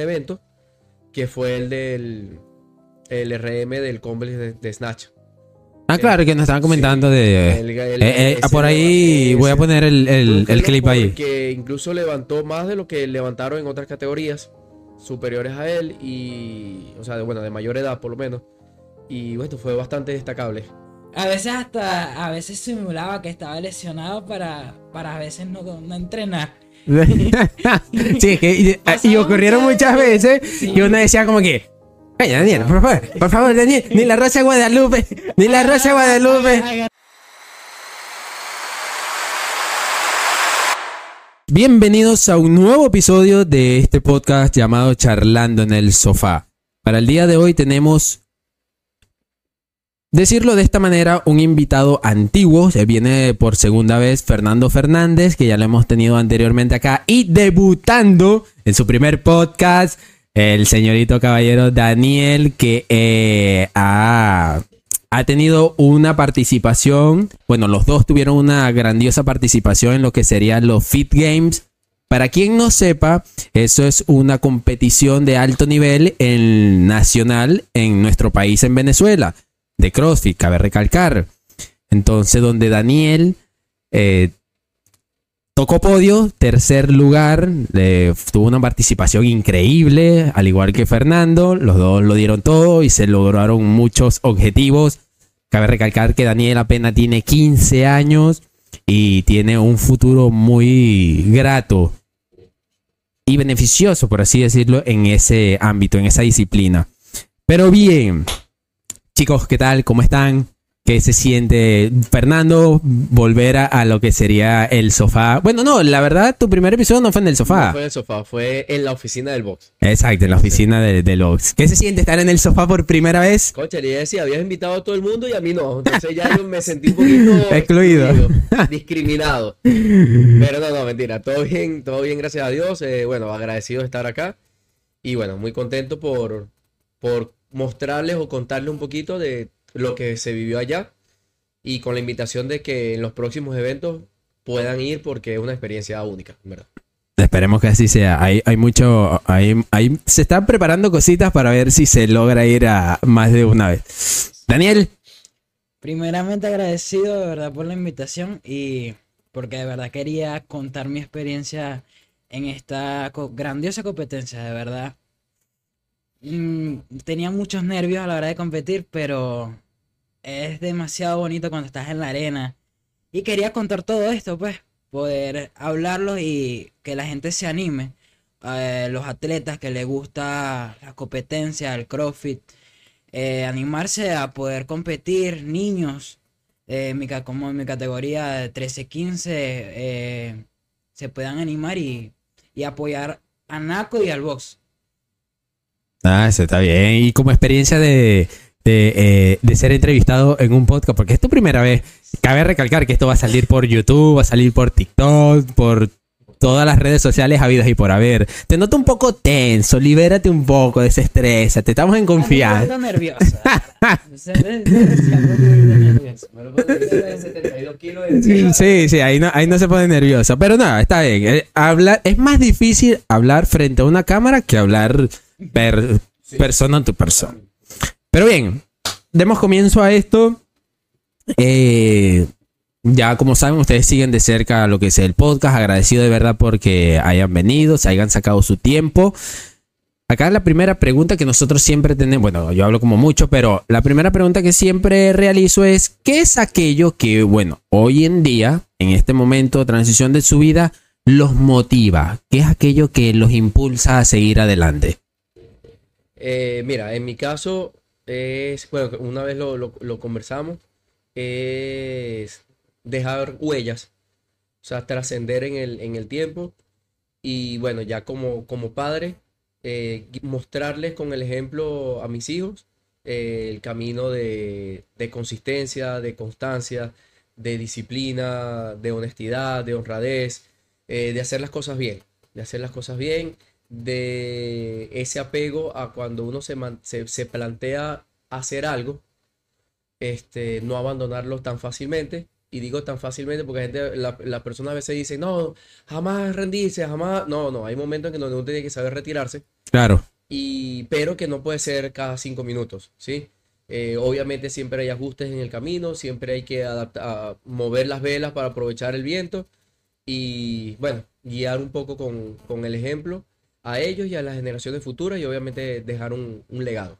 evento que fue el del el RM del complex de, de Snatch. Ah, claro, que nos estaban comentando de... El- el- Eh, eh, ese por ahí ese- voy a poner el, el- el clip ahí. Que incluso levantó más de lo que levantaron en otras categorías superiores a él y, o sea, de, bueno, de mayor edad por lo menos. Y bueno, fue bastante destacable. A veces hasta, a veces simulaba que estaba lesionado para, para a veces no, no entrenar. sí, que, y, y ocurrieron muchas veces y uno decía como que... Oye, Daniel, por favor, por favor, Daniel, ni la Rosa de Guadalupe, ni la Rosa de Guadalupe. Bienvenidos a un nuevo episodio de este podcast llamado Charlando en el Sofá. Para el día de hoy tenemos, decirlo de esta manera, un invitado antiguo. Se viene por segunda vez Fernando Fernández, que ya lo hemos tenido anteriormente acá. Y debutando en su primer podcast, el señorito caballero Daniel, que eh, ha ha tenido una participación, bueno, los dos tuvieron una grandiosa participación en lo que serían los Fit Games. Para quien no sepa, eso es una competición de alto nivel en nacional en nuestro país, en Venezuela, de CrossFit, cabe recalcar. Entonces, donde Daniel eh, tocó podio, tercer lugar, tuvo una participación increíble, al igual que Fernando, los dos lo dieron todo y se lograron muchos objetivos. Cabe recalcar que Daniel apenas tiene 15 años y tiene un futuro muy grato y beneficioso, por así decirlo, en ese ámbito, en esa disciplina. Pero bien, chicos, ¿qué tal? ¿Cómo están? ¿Qué se siente, Fernando, volver a, a lo que sería el sofá? Bueno, no, la verdad, tu primer episodio no fue en el sofá. No fue en el sofá, fue en la oficina del box. Exacto, en la oficina de, de los. ¿Qué se siente estar en el sofá por primera vez? Coche, le decía, habías invitado a todo el mundo y a mí no. Entonces ya yo me sentí un poquito Excluido. discriminado. Pero no, no, mentira. Todo bien, todo bien, gracias a Dios. Eh, bueno, agradecido de estar acá. Y bueno, muy contento por, por mostrarles o contarles un poquito de lo que se vivió allá. Y con la invitación de que en los próximos eventos puedan ir porque es una experiencia única, ¿verdad? Esperemos que así sea. Hay, hay mucho. Hay, hay- se están preparando cositas para ver si se logra ir a más de una vez. Daniel, Primeramente agradecido de verdad por la invitación y porque de verdad quería contar mi experiencia en esta co- grandiosa competencia, de verdad. Mm, tenía muchos nervios a la hora de competir, pero es demasiado bonito cuando estás en la arena. Y quería contar todo esto, pues, poder hablarlo y que la gente se anime. Los atletas que les gusta la competencia, el CrossFit eh, animarse a poder competir, niños, eh, mi como en mi categoría de 13-15, eh, se puedan animar y, y apoyar a Naco y al box. Ah, eso está bien. Y como experiencia de, de, eh, de ser entrevistado en un podcast, porque es tu primera vez, cabe recalcar que esto va a salir por YouTube, va a salir por TikTok, por todas las redes sociales habidas y por haber. Te noto un poco tenso, libérate un poco, desestrésate, estamos en confianza. nerviosa. Nerviosa. Sí, sí, ahí no, ahí no se pone nervioso. Pero no, está bien. Eh, hablar, es más difícil hablar frente a una cámara que hablar per- persona a tu persona. Pero bien, demos comienzo a esto. Eh, ya como saben, ustedes siguen de cerca lo que es el podcast. Agradecido de verdad porque hayan venido, se hayan sacado su tiempo. Acá la primera pregunta que nosotros siempre tenemos, bueno, yo hablo como mucho, pero la primera pregunta que siempre realizo es, ¿qué es aquello que, bueno, hoy en día, en este momento de transición de su vida, los motiva? ¿Qué es aquello que los impulsa a seguir adelante? Eh, mira, en mi caso es, bueno, una vez lo, lo- conversamos, es dejar huellas, o sea, trascender en el, en el tiempo y bueno, ya como, como padre, eh, mostrarles con el ejemplo a mis hijos eh, el camino de, de consistencia, de constancia, de disciplina, de honestidad, de honradez, eh, de hacer las cosas bien, de hacer las cosas bien, de ese apego a cuando uno se, se, se plantea hacer algo, este, no abandonarlo tan fácilmente y digo tan fácilmente porque la gente, la- las personas a veces dicen, no, jamás rendirse, jamás. No, no, hay momentos en que donde uno tiene que saber retirarse, Claro. y, pero que no puede ser cada cinco minutos, ¿sí? Eh, obviamente siempre hay ajustes en el camino, siempre hay que adaptar, mover las velas para aprovechar el viento y, bueno, guiar un poco con, con el ejemplo a ellos y a las generaciones futuras y obviamente dejar un, un legado.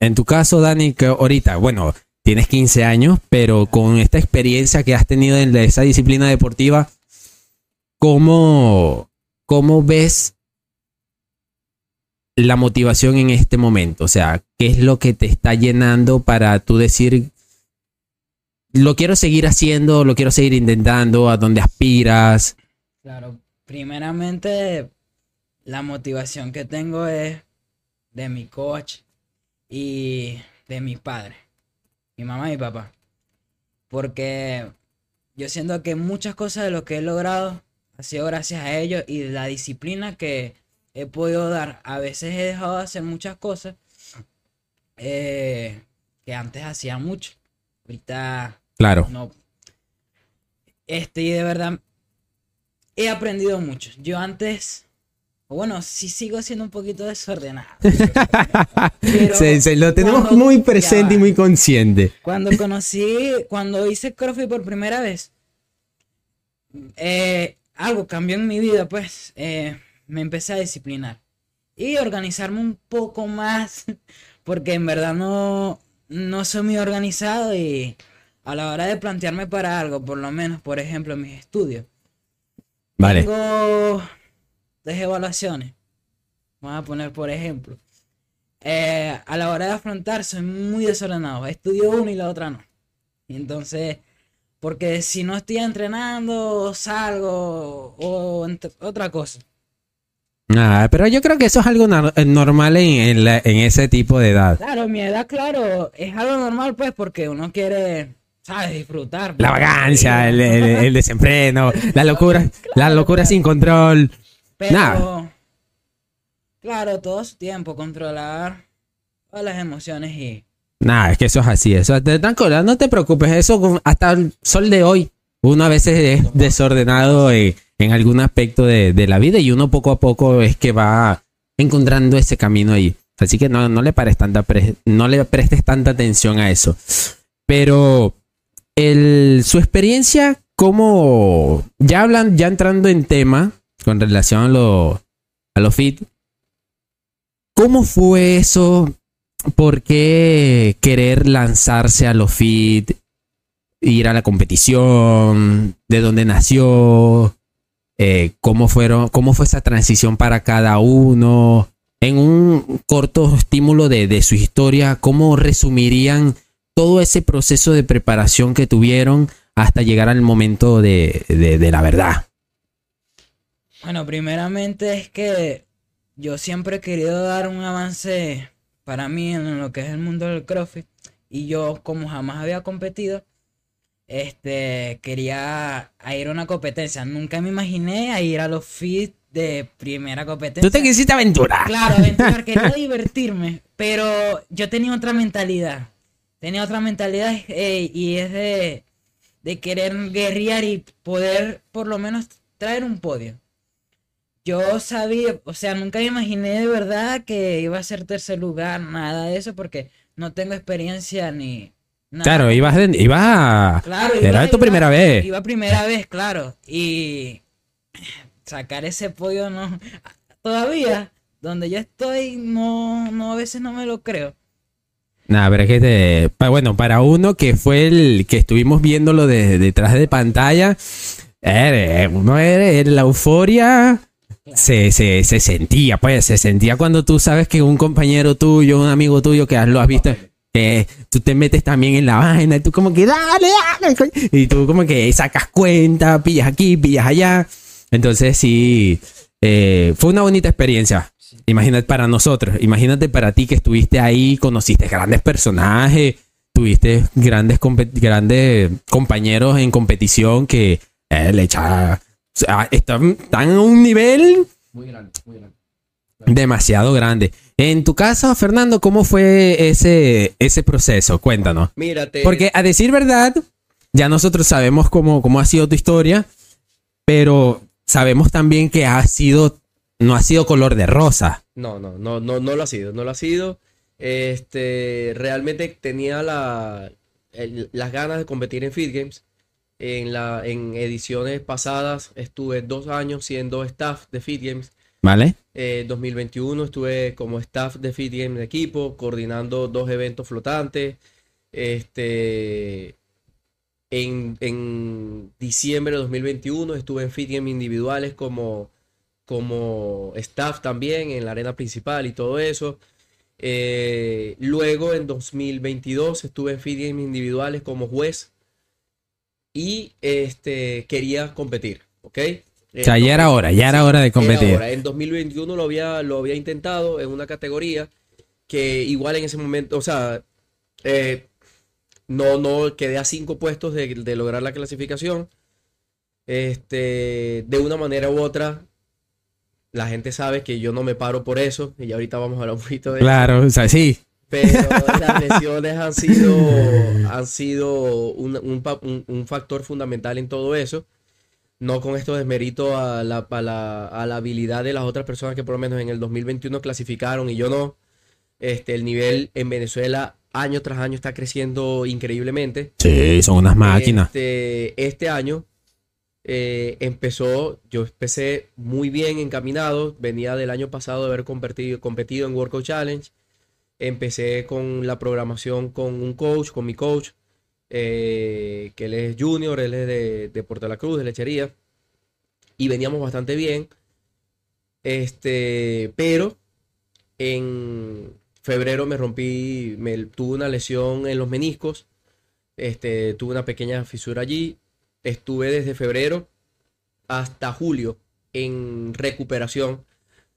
En tu caso, Dani, que ahorita, bueno, tienes 15 años, pero con esta experiencia que has tenido en la- esa disciplina deportiva, ¿cómo, cómo ves la motivación en este momento? O sea, ¿qué es lo que te está llenando para tú decir, lo quiero seguir haciendo, lo quiero seguir intentando, a dónde aspiras? Claro, primeramente la motivación que tengo es de mi coach y de mi padre, mi mamá y mi papá. Porque yo siento que muchas cosas de lo que he logrado ha sido gracias a ellos y la disciplina que he podido dar. A veces he dejado de hacer muchas cosas eh, que antes hacía mucho. Ahorita Claro. no. Este, y de verdad, he aprendido mucho. Yo antes, bueno, sí sigo siendo un poquito desordenado. Pero Se- se lo tenemos cuando- muy ya presente y muy consciente. Cuando conocí, cuando hice CrossFit por primera vez, eh, algo cambió en mi vida, pues eh, me empecé a disciplinar y organizarme un poco más, porque en verdad no, no soy muy organizado y a la hora de plantearme para algo, por lo menos, por ejemplo, en mis estudios, Vale. tengo dos evaluaciones. Vamos a poner por ejemplo. Eh, a la hora de afrontar soy muy desordenado. Estudio uno y la otra no. Entonces, porque si no estoy entrenando, salgo o entre- otra cosa. Ah, pero yo creo que eso es algo nar- normal en, en la- en ese tipo de edad. Claro, mi edad, claro, es algo normal pues porque uno quiere, ¿sabes? Disfrutar. La pues. vagancia, el, el- el desenfreno, la locura, la locura sin control. Pero, claro, todo su tiempo, controlar todas las emociones y... Nada, es que eso es así. Eso, te- tranquila, no te preocupes. Eso hasta el sol de hoy, uno a veces es desordenado en, en algún aspecto de, de la vida y uno poco a poco es que va encontrando ese camino ahí. Así que no, no le pares tanta pre- no le prestes tanta atención a eso. Pero el, su experiencia como ya hablan, ya entrando en tema con relación a lo, a lo fit, ¿cómo fue eso? ¿Por qué querer lanzarse a lo fit? Ir a la competición, de dónde nació, eh, cómo fueron, cómo fue esa transición para cada uno. En un corto estímulo de, de su historia, ¿cómo resumirían todo ese proceso de preparación que tuvieron hasta llegar al momento de, de- de la verdad? Bueno, primeramente es que yo siempre he querido dar un avance para mí en lo que es el mundo del CrossFit y yo como jamás había competido, este, quería a ir a una competencia. Nunca me imaginé a ir a los fit de primera competencia. Tú te quisiste aventurar. Claro, aventurar, quería divertirme, pero yo tenía otra mentalidad. Tenía otra mentalidad eh, y es de, de querer guerrear y poder por lo menos traer un podio. Yo sabía, o sea, nunca me imaginé de verdad que iba a ser tercer lugar, nada de eso, porque no tengo experiencia ni nada. Claro, ibas, de- ibas. Claro, Era iba- tu iba- primera vez. Iba primera vez, claro. Y sacar ese podio no. Todavía, donde yo estoy, no, no, a veces no me lo creo. Nada, pero es que te- pa- bueno, para uno que fue el que estuvimos viéndolo de, detrás de pantalla, eh, uno era la euforia se, se, se sentía, pues, se sentía cuando tú sabes que un compañero tuyo, un amigo tuyo que lo has visto, que tú te metes también en la vaina y tú como que dale, dale, coño", y tú como que sacas cuenta, pillas aquí, pillas allá. Entonces sí, eh, fue una bonita experiencia. Imagínate para nosotros, imagínate para ti que estuviste ahí, conociste grandes personajes, tuviste grandes, grandes compañeros en competición que eh, le echaban, sea, están, están a un nivel Muy grande, muy grande. demasiado grande. En tu caso, Fernando, ¿cómo fue ese, ese proceso? Cuéntanos. Mírate. Porque a decir verdad, ya nosotros sabemos cómo, cómo ha sido tu historia, pero sabemos también que ha sido, no ha sido color de rosa. No, no, no, no, no lo ha sido, no lo ha sido. Este, realmente tenía la, el- las ganas de competir en Fit Games. En la, en ediciones pasadas estuve dos años siendo staff de Fit Games. ¿Vale? Eh, 2021 estuve como staff de Fit Games de equipo, coordinando dos eventos flotantes. Este, en, en diciembre de 2021 estuve en Fit Games individuales como, como staff también en la arena principal y todo eso. Eh, luego en 2022 estuve en Fit Games individuales como juez y este, quería competir, ¿ok? O sea, ya era hora, ya era hora de competir. hora. En 2021 lo había, lo había intentado en una categoría que igual en ese momento, o sea, eh, no, no quedé a cinco puestos de, de lograr la clasificación. Este, de una manera u otra, la gente sabe que yo no me paro por eso, y ya ahorita vamos a hablar un poquito de eso. Claro, o sea, sí. Pero las lesiones han sido, han sido un, un factor fundamental en todo eso. No con esto desmerito a la, a la- a la habilidad de las otras personas que por lo menos en el 2021 clasificaron y yo no. Este, el nivel en Venezuela año tras año está creciendo increíblemente. Sí, son unas máquinas. Este, este año eh, empezó, yo empecé muy bien encaminado, venía del año pasado de haber competido, competido en Workout Challenge, empecé con la programación con un coach, con mi coach, eh, que él es junior, él es de, de Puerto La Cruz, de Lechería, y veníamos bastante bien, este, pero en febrero me rompí, me tuve una lesión en los meniscos, este, tuve una pequeña fisura allí. Estuve desde febrero hasta julio en recuperación.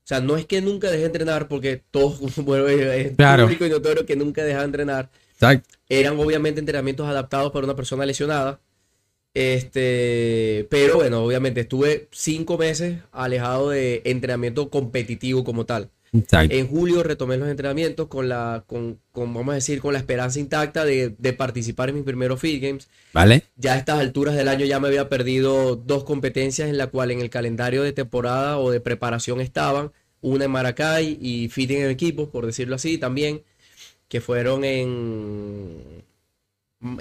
O sea, no es que nunca dejé de entrenar, porque todos, bueno, es Claro. público y notorio que nunca dejé de entrenar. Exacto. Eran obviamente entrenamientos adaptados para una persona lesionada. Este, pero bueno, obviamente estuve cinco meses alejado de entrenamiento competitivo como tal. Exacto. En julio retomé los entrenamientos con la, con, con, vamos a decir, con la esperanza intacta de, de participar en mis primeros Fit Games. ¿Vale? Ya a estas alturas del año ya me había perdido dos competencias en la cual en el calendario de temporada o de preparación estaban, una en Maracay y Fitting en equipo, por decirlo así, también, que fueron en,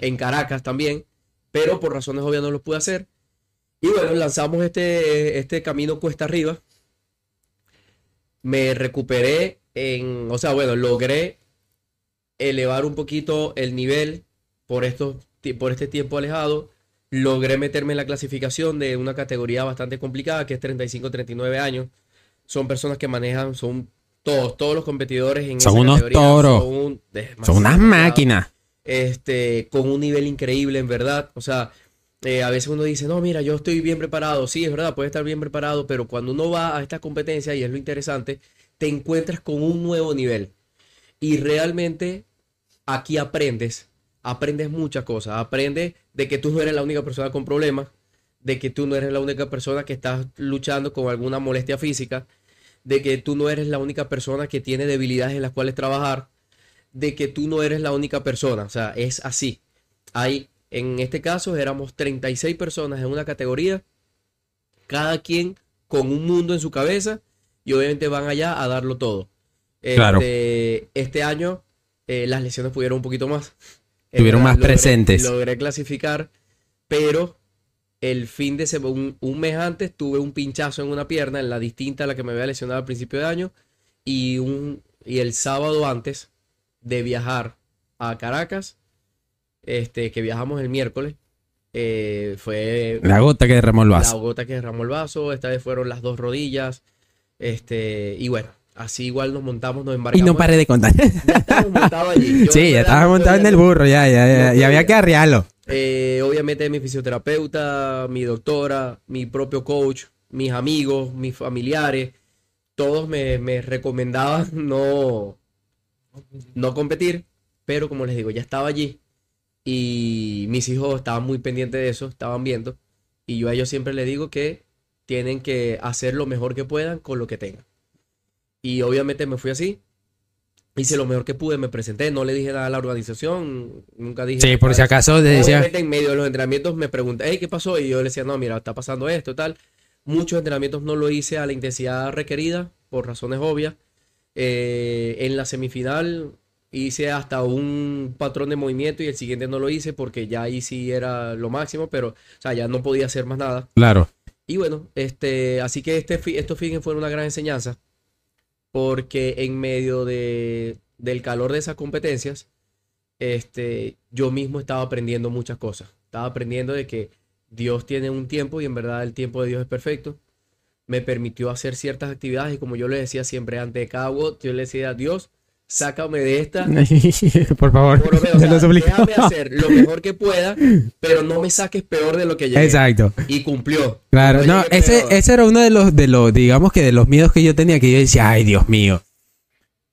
en Caracas también, pero por razones obvias no los pude hacer. Y bueno, lanzamos este, este camino cuesta arriba. Me recuperé en, o sea, bueno, logré elevar un poquito el nivel por estos por este tiempo alejado, logré meterme en la clasificación de una categoría bastante complicada, que es 35-39 años. Son personas que manejan, son todos, todos los competidores en Son esa unos categoría toros. Son, un- Son unas máquinas. Este, con un nivel increíble, en verdad. O sea, eh, a veces uno dice, no, mira, yo estoy bien preparado. Sí, es verdad, puede estar bien preparado, pero cuando uno va a estas competencias, y es lo interesante, te encuentras con un nuevo nivel. Y realmente aquí aprendes, aprendes muchas cosas. Aprendes de que tú no eres la única persona con problemas, de que tú no eres la única persona que estás luchando con alguna molestia física, de que tú no eres la única persona que tiene debilidades en las cuales trabajar, de que tú no eres la única persona. O sea, es así. Hay, en este caso, éramos 36 personas en una categoría, cada quien con un mundo en su cabeza y obviamente van allá a darlo todo. Claro. Este, este año eh, las lesiones pudieron un poquito más. Es Estuvieron más presentes. Logré clasificar, pero el fin de semana, un, un mes antes, tuve un pinchazo en una pierna, en la distinta a la que me había lesionado al principio de año, y, un, y el sábado antes de viajar a Caracas, este, que viajamos el miércoles, eh, fue La gota que derramó el la vaso. gota que derramó el vaso, esta vez fueron las dos rodillas, este, y bueno, así igual nos montamos, nos Y embarcamos. no paré de contar. Ya estábamos montados allí. Yo, sí, ya verdad, estaba no montado en el burro, ya, ya, ya, No ya había que arrearlo. Eh, obviamente mi fisioterapeuta, mi doctora, mi propio coach, mis amigos, mis familiares, todos me, me recomendaban no, no competir, pero como les digo, ya estaba allí y mis hijos estaban muy pendientes de eso, estaban viendo, y yo a ellos siempre les digo que tienen que hacer lo mejor que puedan con lo que tengan. Y obviamente me fui así. hice lo mejor que pude, me presenté, no le dije nada a la organización, nunca dije... Sí, por si acaso te decía. Obviamente en medio de los entrenamientos me pregunté, hey, ¿qué pasó? Y yo le decía, no, mira, está pasando esto, tal. Muchos entrenamientos no lo hice a la intensidad requerida, por razones obvias. Eh, en la semifinal hice hasta un patrón de movimiento y el siguiente no lo hice porque ya ahí sí era lo máximo, pero, o sea, ya no podía hacer más nada. Claro. Y bueno, este, así que este, estos fines fueron una gran enseñanza porque en medio de, del calor de esas competencias, este, yo mismo estaba aprendiendo muchas cosas. Estaba aprendiendo de que Dios tiene un tiempo y en verdad el tiempo de Dios es perfecto. Me permitió hacer ciertas actividades y como yo le decía siempre antes de cada WOD, yo le decía a Dios, sácame de esta. por favor. Por lo menos, o te sea, lo suplico. déjame hacer lo mejor que pueda, pero no me saques peor de lo que llegué. Exacto. Y cumplió. Claro, no, llegué ese, ese era uno de los, de los, digamos que de los miedos que yo tenía, que yo decía, ay, Dios mío.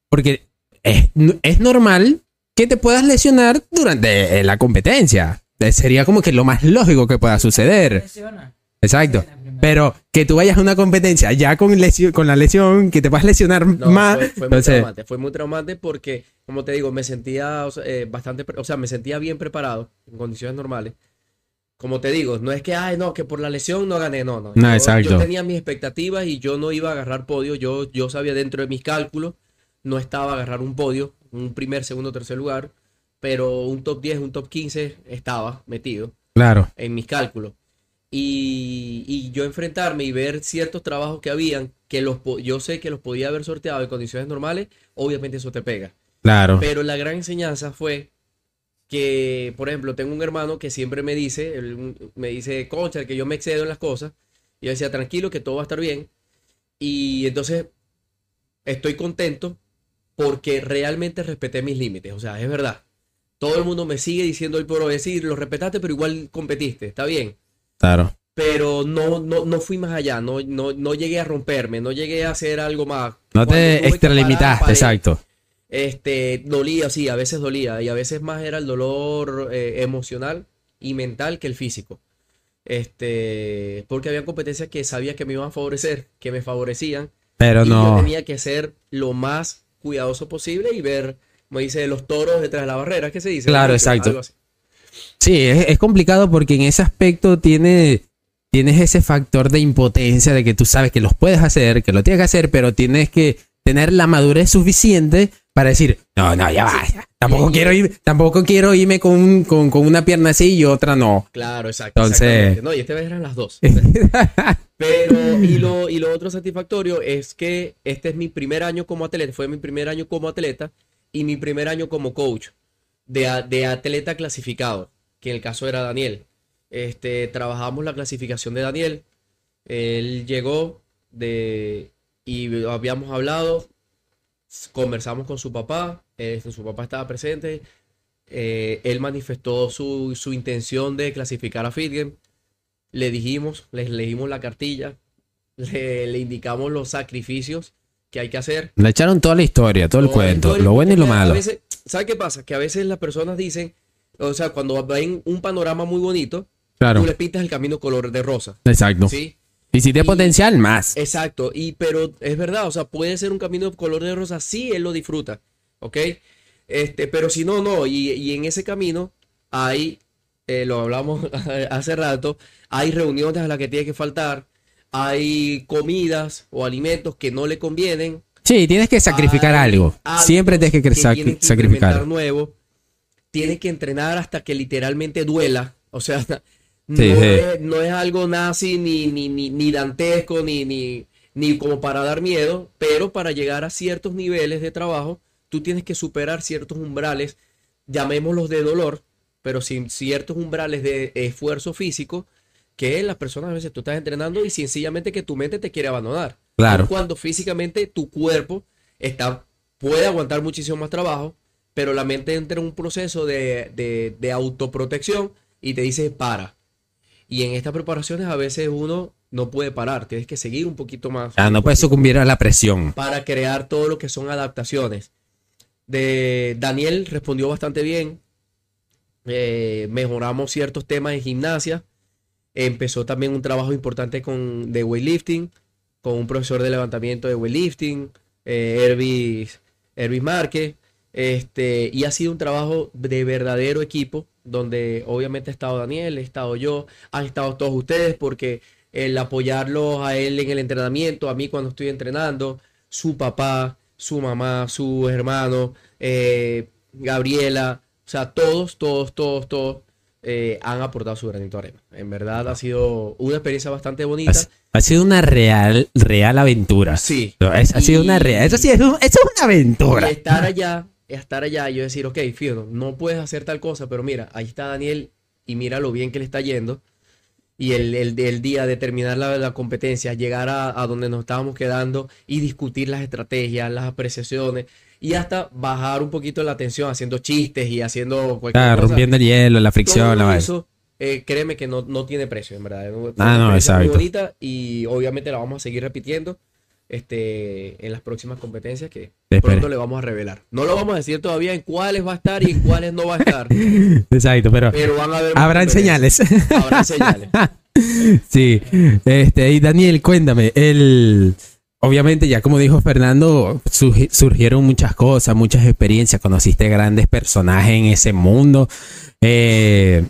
Porque es, es normal que te puedas lesionar durante eh, la competencia. Eh, Sería como que lo más lógico que pueda suceder. Exacto. Pero que tú vayas a una competencia ya con, lesión, con la lesión, que te puedas lesionar No, más. fue, fue muy entonces, traumante. Fue muy traumante porque, como te digo, me sentía o sea, eh, bastante, o sea, me sentía bien preparado en condiciones normales. Como te digo, no es que, ay, no, que por la lesión no gané, no, no. No, yo, exacto. yo tenía mis expectativas y yo no iba a agarrar podio. Yo, yo sabía dentro de mis cálculos, no estaba a agarrar un podio, un primer, segundo, tercer lugar, pero un top 10, un top 15 estaba metido claro. en mis cálculos. Y, y yo enfrentarme y ver ciertos trabajos que habían, que los yo sé que los podía haber sorteado en condiciones normales, obviamente eso te pega. Claro. Pero la gran enseñanza fue que, por ejemplo, tengo un hermano que siempre me dice, él, me dice, concha, que yo me excedo en las cosas. Y yo decía, tranquilo, que todo va a estar bien. Y entonces estoy contento porque realmente respeté mis límites. O sea, es verdad. Todo el mundo me sigue diciendo hoy por hoy, decir, lo respetaste, pero igual competiste, está bien Claro. pero no, no, no fui más allá, no, no, no llegué a romperme, no llegué a hacer algo más. No Cuando te extralimitaste, pared, exacto. Este, dolía, sí, a veces dolía, y a veces más era el dolor eh, emocional y mental que el físico. Este, porque había competencias que sabía que me iban a favorecer, que me favorecían, Pero y yo no. tenía que ser lo más cuidadoso posible y ver, como dice, los toros detrás de la barrera, ¿qué se dice? Claro, exacto. Sí, es, es complicado porque en ese aspecto tiene, tienes ese factor de impotencia de que tú sabes que los puedes hacer, que lo tienes que hacer, pero tienes que tener la madurez suficiente para decir, no, no, ya va, ya. Tampoco Y- quiero ir, tampoco quiero irme con, con, con una pierna así y otra no. Claro, exacto. Entonces-. No, y esta vez eran las dos. Pero, y lo, y lo otro satisfactorio es que este es mi primer año como atleta, fue mi primer año como atleta y mi primer año como coach de, atleta clasificado, que en el caso era Daniel. Este, trabajamos la clasificación de Daniel. Él llegó de, y habíamos hablado, conversamos con su papá, eh, su papá estaba presente. eh, él manifestó su, su intención de clasificar a Fitgen le dijimos, les leímos la cartilla, le indicamos los sacrificios que hay que hacer. Le echaron toda la historia, todo el cuento, el- lo bueno y lo malo. veces- ¿Sabes qué pasa? Que a veces las personas dicen, o sea, cuando ven un panorama muy bonito, Claro, tú le pintas el camino color de rosa. exacto. ¿Sí? Y si tiene potencial, más. Exacto, y pero es verdad, o sea, puede ser un camino color de rosa si él lo disfruta, ¿ok? Este, pero si no, no, y, y en ese camino hay, eh, lo hablamos hace rato, hay reuniones a las que tiene que faltar, hay comidas o alimentos que no le convienen, Sí, tienes que sacrificar hay algo. Siempre tienes que, sac- tienes que sacrificar. nuevo, tienes que entrenar hasta que literalmente duela, o sea, no, Sí, sí. Es, no es algo nazi ni, ni, ni, ni dantesco ni, ni, ni como para dar miedo, pero para llegar a ciertos niveles de trabajo, tú tienes que superar ciertos umbrales, llamémoslos de dolor, pero sin ciertos umbrales de esfuerzo físico, que las personas a veces tú estás entrenando y sencillamente que tu mente te quiere abandonar. Claro. Cuando físicamente tu cuerpo está, puede aguantar muchísimo más trabajo, pero la mente entra en un proceso de, de, de autoprotección y te dice para. Y en estas preparaciones a veces uno no puede parar, tienes que seguir un poquito más Ah, no puedes sucumbir a la presión. para crear todo lo que son adaptaciones. De Daniel respondió bastante bien. Eh, mejoramos ciertos temas en gimnasia. Empezó también un trabajo importante con de weightlifting, con un profesor de levantamiento de weightlifting. Eh, Hervis Ervis Márquez, este, y ha sido un trabajo de verdadero equipo, donde obviamente ha estado Daniel, he estado yo, han estado todos ustedes, porque el apoyarlos a él en el entrenamiento, a mí cuando estoy entrenando, su papá, su mamá, su hermano, eh, Gabriela, o sea, todos, todos, todos, todos eh, han aportado su granito de arena. En verdad ha sido una experiencia bastante bonita. Ha, ha sido una real, real aventura. Sí. Ha sido Y- una real. Eso sí, es, un- eso es una aventura. Y estar allá, estar allá y yo decir, ok, fíjate, no puedes hacer tal cosa, pero mira, ahí está Daniel y mira lo bien que le está yendo. Y el, el- el día de terminar la, la competencia, llegar a, a donde nos estábamos quedando y discutir las estrategias, las apreciaciones y hasta bajar un poquito la tensión haciendo chistes y haciendo cualquier Ah, cosa. rompiendo el hielo, la fricción, Todo la eso, eh, créeme que no, no tiene precio, en verdad. Ah, no, experiencia muy exacto. bonita y obviamente la vamos a seguir repitiendo este, en las próximas competencias que pronto le vamos a revelar. No lo vamos a decir todavía en cuáles va a estar y en cuáles no va a estar, Exacto, pero pero van a haber habrán señales. Habrán señales. Sí, este, y Daniel, cuéntame, el, obviamente ya como dijo Fernando, surgi- surgieron muchas cosas, muchas experiencias, conociste grandes personajes en ese mundo, eh,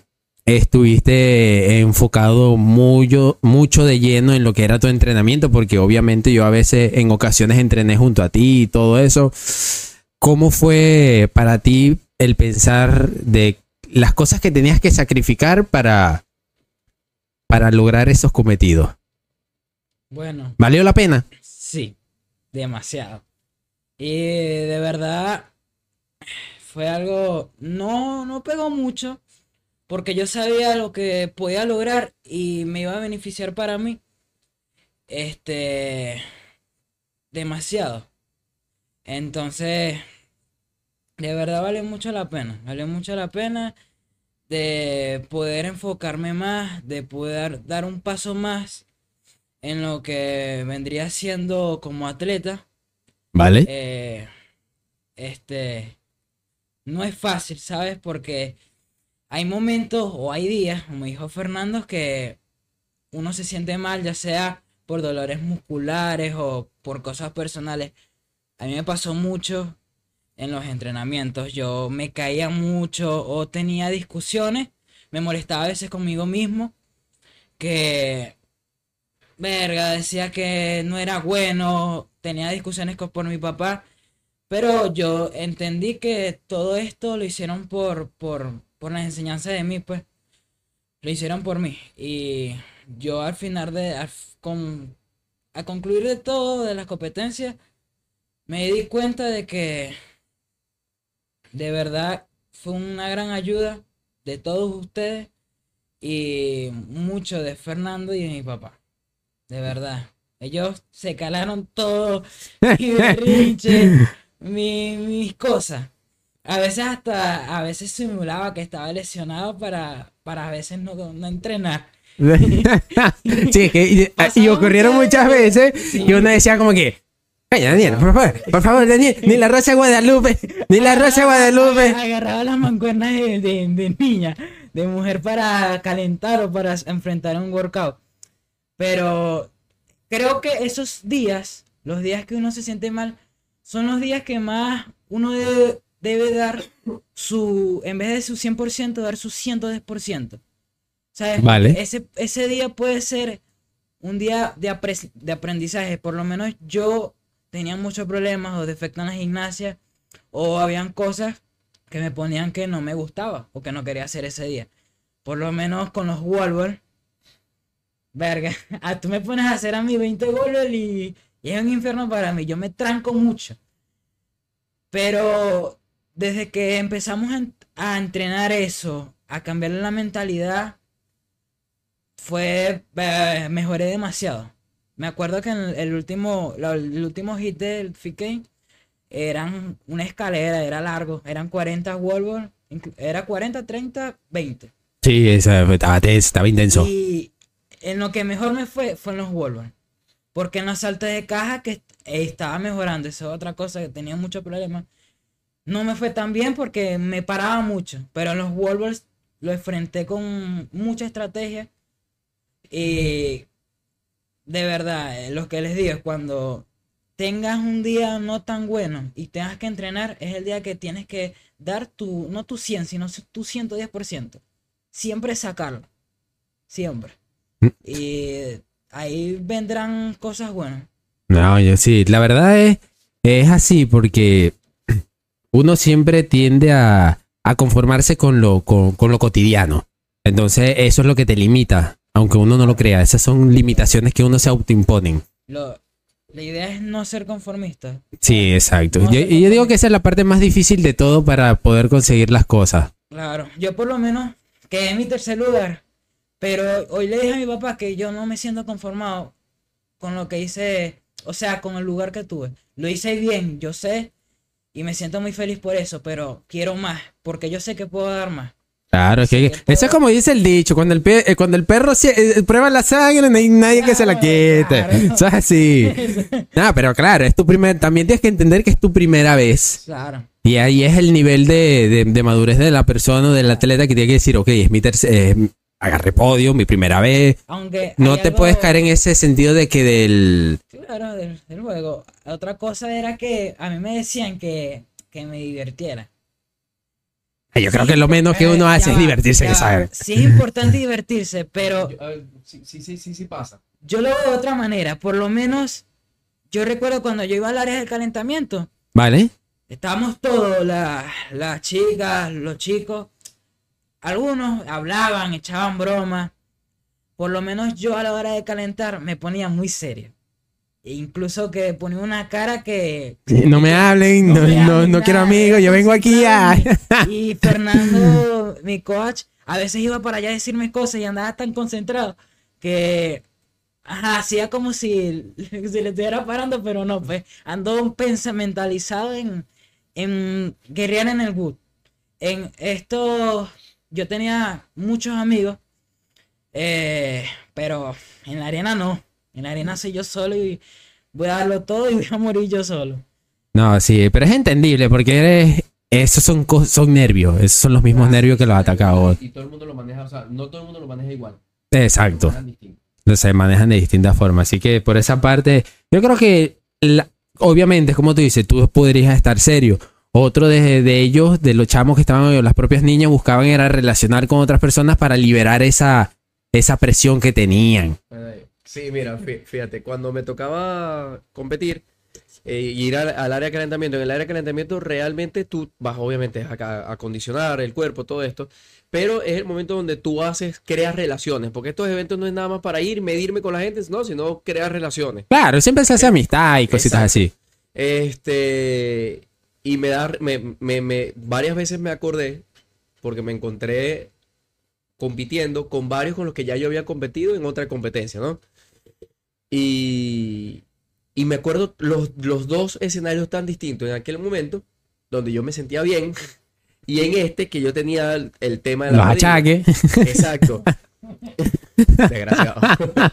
estuviste enfocado mucho, mucho de lleno en lo que era tu entrenamiento, porque obviamente yo a veces en ocasiones entrené junto a ti y todo eso. ¿Cómo fue para ti el pensar de las cosas que tenías que sacrificar para para lograr esos cometidos. Bueno, ¿Valió la pena? Sí, demasiado. Y de verdad fue algo, no, no pegó mucho, porque yo sabía lo que podía lograr y me iba a beneficiar para mí. Este, demasiado. Entonces, de verdad vale mucho la pena, vale mucho la pena de poder enfocarme más, de poder dar un paso más en lo que vendría siendo como atleta. ¿Vale? Eh, este, no es fácil, ¿sabes? Porque hay momentos o hay días, como dijo Fernando, que uno se siente mal, ya sea por dolores musculares o por cosas personales. A mí me pasó mucho en los entrenamientos. Yo me caía mucho o tenía discusiones. Me molestaba a veces conmigo mismo. Que, verga, decía que no era bueno. Tenía discusiones con, por mi papá. Pero yo entendí que todo esto lo hicieron por, por, por las enseñanzas de mí, pues. Lo hicieron por mí. Y yo al final de, al, con, a concluir de todo, de las competencias, me di cuenta de que de verdad fue una gran ayuda de todos ustedes y mucho de Fernando y de mi papá. De verdad. Ellos se calaron todo, mi berrinche, mi- mis cosas. A veces hasta, a veces simulaba que estaba lesionado para, para a veces no, no entrenar. sí, que y, ocurrieron muchas veces Sí. que uno decía como que, Daniel, por favor, por favor, Daniel, ni la Rosa de Guadalupe, ni la Rosa de Guadalupe. Agarraba las mancuernas de, de, de niña, de mujer para calentar o para enfrentar un workout. Pero creo que esos días, los días que uno se siente mal, son los días que más uno debe, debe dar su, en vez de su 100%, dar su 110%. ¿Sabes? Vale. Ese, ese día puede ser un día de, apre- de aprendizaje. Por lo menos yo tenía muchos problemas o defectos en la gimnasia o habían cosas que me ponían que no me gustaba o que no quería hacer ese día. Por lo menos con los wall Verga, ah, tú me pones a hacer a mí 20 goles y, y es un infierno para mí. Yo me tranco mucho. Pero desde que empezamos a, en- a entrenar eso, a cambiar la mentalidad, fue, eh, mejoré demasiado. Me acuerdo que en el, último, el último hit del FK eran una escalera, era largo, eran 40 wall inclu- era 40, 30, 20. Sí, estaba, tenso, estaba intenso. Y en lo que mejor me fue fue en los Wolverine. Porque en los saltos de caja que eh, estaba mejorando, esa es otra cosa que tenía muchos problemas. No me fue tan bien porque me paraba mucho. Pero en los Wolverines lo enfrenté con mucha estrategia. Y de verdad, eh, lo que les digo es cuando tengas un día no tan bueno y tengas que entrenar, es el día que tienes que dar tu, no tu 100, sino tu 110%. Siempre sacarlo. Siempre. Y ahí vendrán cosas buenas. No, yo sí, la verdad es, es así porque uno siempre tiende a, a conformarse con lo, con, con lo cotidiano. Entonces eso es lo que te limita, aunque uno no lo crea. Esas son limitaciones que uno se autoimponen. Lo, la idea es no ser conformista. Sí, exacto. No Yo- se y yo digo que esa es la parte más difícil de todo para poder conseguir las cosas. Claro, yo por lo menos quedé en mi tercer lugar, pero hoy le dije a mi papá que yo no me siento conformado con lo que hice, o sea, con el lugar que tuve. Lo hice bien, yo sé, y me siento muy feliz por eso, pero quiero más, porque yo sé que puedo dar más. Claro, es que eso es como dice el dicho, cuando el, pe- eh, cuando el perro se- eh, prueba la sangre, no hay nadie que se la quite. claro. Eso es así. No, pero claro, es tu primer, también tienes que entender que es tu primera vez. Claro, Y ahí es el nivel de, de- de madurez de la persona o del atleta que tiene que decir, ok, es mi tercer, eh, agarré podio, mi primera vez. aunque... No te algo- puedes caer en ese sentido de que del... Claro, del, del juego. Otra cosa era que a mí me decían que, que me divirtiera. Yo creo Sí, que lo menos que uno hace es divertirse, ya que. Sí es importante divertirse, pero sí, sí, sí, sí, sí pasa. yo lo veo de otra manera. Por lo menos, yo recuerdo cuando yo iba al área del calentamiento, ¿Vale? estábamos todos, la- las chicas, los chicos, algunos hablaban, echaban bromas. Por lo menos yo a la hora de calentar me ponía muy serio. E incluso que ponía una cara que No me hablen, no, me no, hablen no quiero amigos, yo vengo aquí a... Y Fernando, mi coach, a veces iba para allá a decirme cosas y andaba tan concentrado que ajá, hacía como si, si le estuviera parando, pero no, pues ando pensamentalizado en, en guerrear en el wood. En esto, yo tenía muchos amigos, eh, pero en la arena no. En la arena soy yo solo y voy a darlo todo y voy a morir yo solo. No, sí, pero es entendible porque eres... Esos son, son nervios, esos son los mismos nervios que los ataca a vos. Y todo el mundo lo maneja, o sea, no todo el mundo lo maneja igual. Exacto. Distinto. se manejan de distintas formas. Así que por esa parte, yo creo que la- obviamente, como tú dices, tú podrías estar serio. Otro de, de ellos, de los chamos que estaban, las propias niñas buscaban era relacionar con otras personas para liberar esa, esa presión que tenían. Eh, Sí, mira, fí- fíjate, cuando me tocaba competir eh, y ir al, al área de calentamiento, en el área de calentamiento realmente tú vas obviamente a, a acondicionar el cuerpo, todo esto, pero es el momento donde tú haces, creas relaciones, porque estos eventos no es nada más para ir, medirme con la gente, no, sino crear relaciones. Claro, siempre se hace amistad y cositas Exacto. así. Este, y me da, me, me- me- varias veces me acordé, porque me encontré compitiendo con varios con los que ya yo había competido en otra competencia, ¿no? Y, y me acuerdo los, los dos escenarios tan distintos en aquel momento, donde yo me sentía bien, y en este que yo tenía el, el tema de la Los achaques. Exacto. Desgraciado.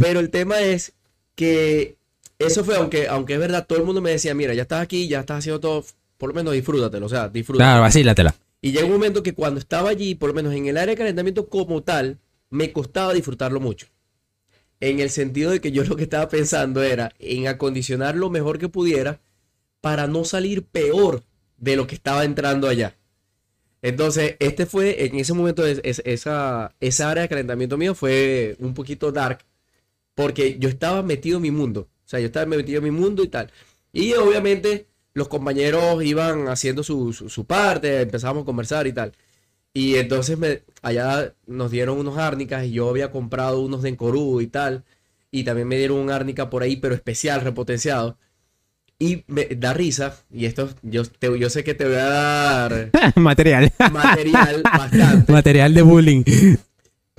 Pero el tema es que eso fue, aunque, aunque es verdad, todo el mundo me decía, mira, ya estás aquí, ya estás haciendo todo, por lo menos disfrútatelo, o sea, disfrútatelo. Claro, vacílatela. Y llega un momento que cuando estaba allí, por lo menos en el área de calentamiento como tal, me costaba disfrutarlo mucho. En el sentido de que yo lo que estaba pensando era en acondicionar lo mejor que pudiera para no salir peor de lo que estaba entrando allá. Entonces, este fue, en ese momento, es- es- esa, esa área de calentamiento mío fue un poquito dark, porque yo estaba metido en mi mundo. O sea, yo estaba metido en mi mundo y tal. Y obviamente los compañeros iban haciendo su, su, su parte, empezábamos a conversar y tal. Y entonces me, allá nos dieron unos árnicas y yo había comprado unos de Encorú y tal. Y también me dieron un árnica por ahí, pero especial, repotenciado. Y me da risa, y esto yo, te- yo sé que te voy a dar Material. material bastante. Material de bullying.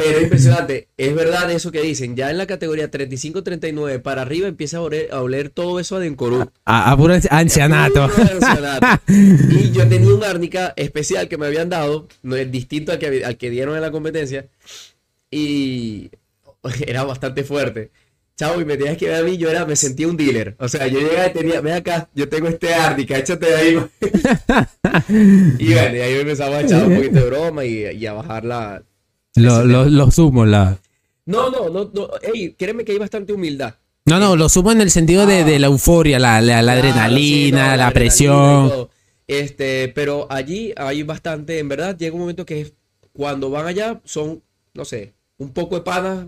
Pero es impresionante, es verdad eso que dicen, ya en la categoría 35-39 para arriba empieza a oler, a oler todo eso a Dencorú. A, a puro ancianato. Puro ancianato. Y yo tenía un árnica especial que me habían dado, no es distinto al que, al que dieron en la competencia, y era bastante fuerte. Chavo, y me tenías que ver a mí, yo era, me sentía un dealer. O sea, yo llegaba y tenía, ven acá, yo tengo este árnica, échate de ahí. y bueno, y ahí empezamos a echar un poquito de broma y, y a bajar la, Lo- lo- Los humos, la. No, no, no, no. Ey, créeme que hay bastante humildad. No, no, lo sumo en el sentido de, Ah. de la euforia, la, la- la sí, adrenalina, no, la, presión. Este, pero allí hay bastante, en verdad, llega un momento que cuando van allá son, no sé, un poco de panas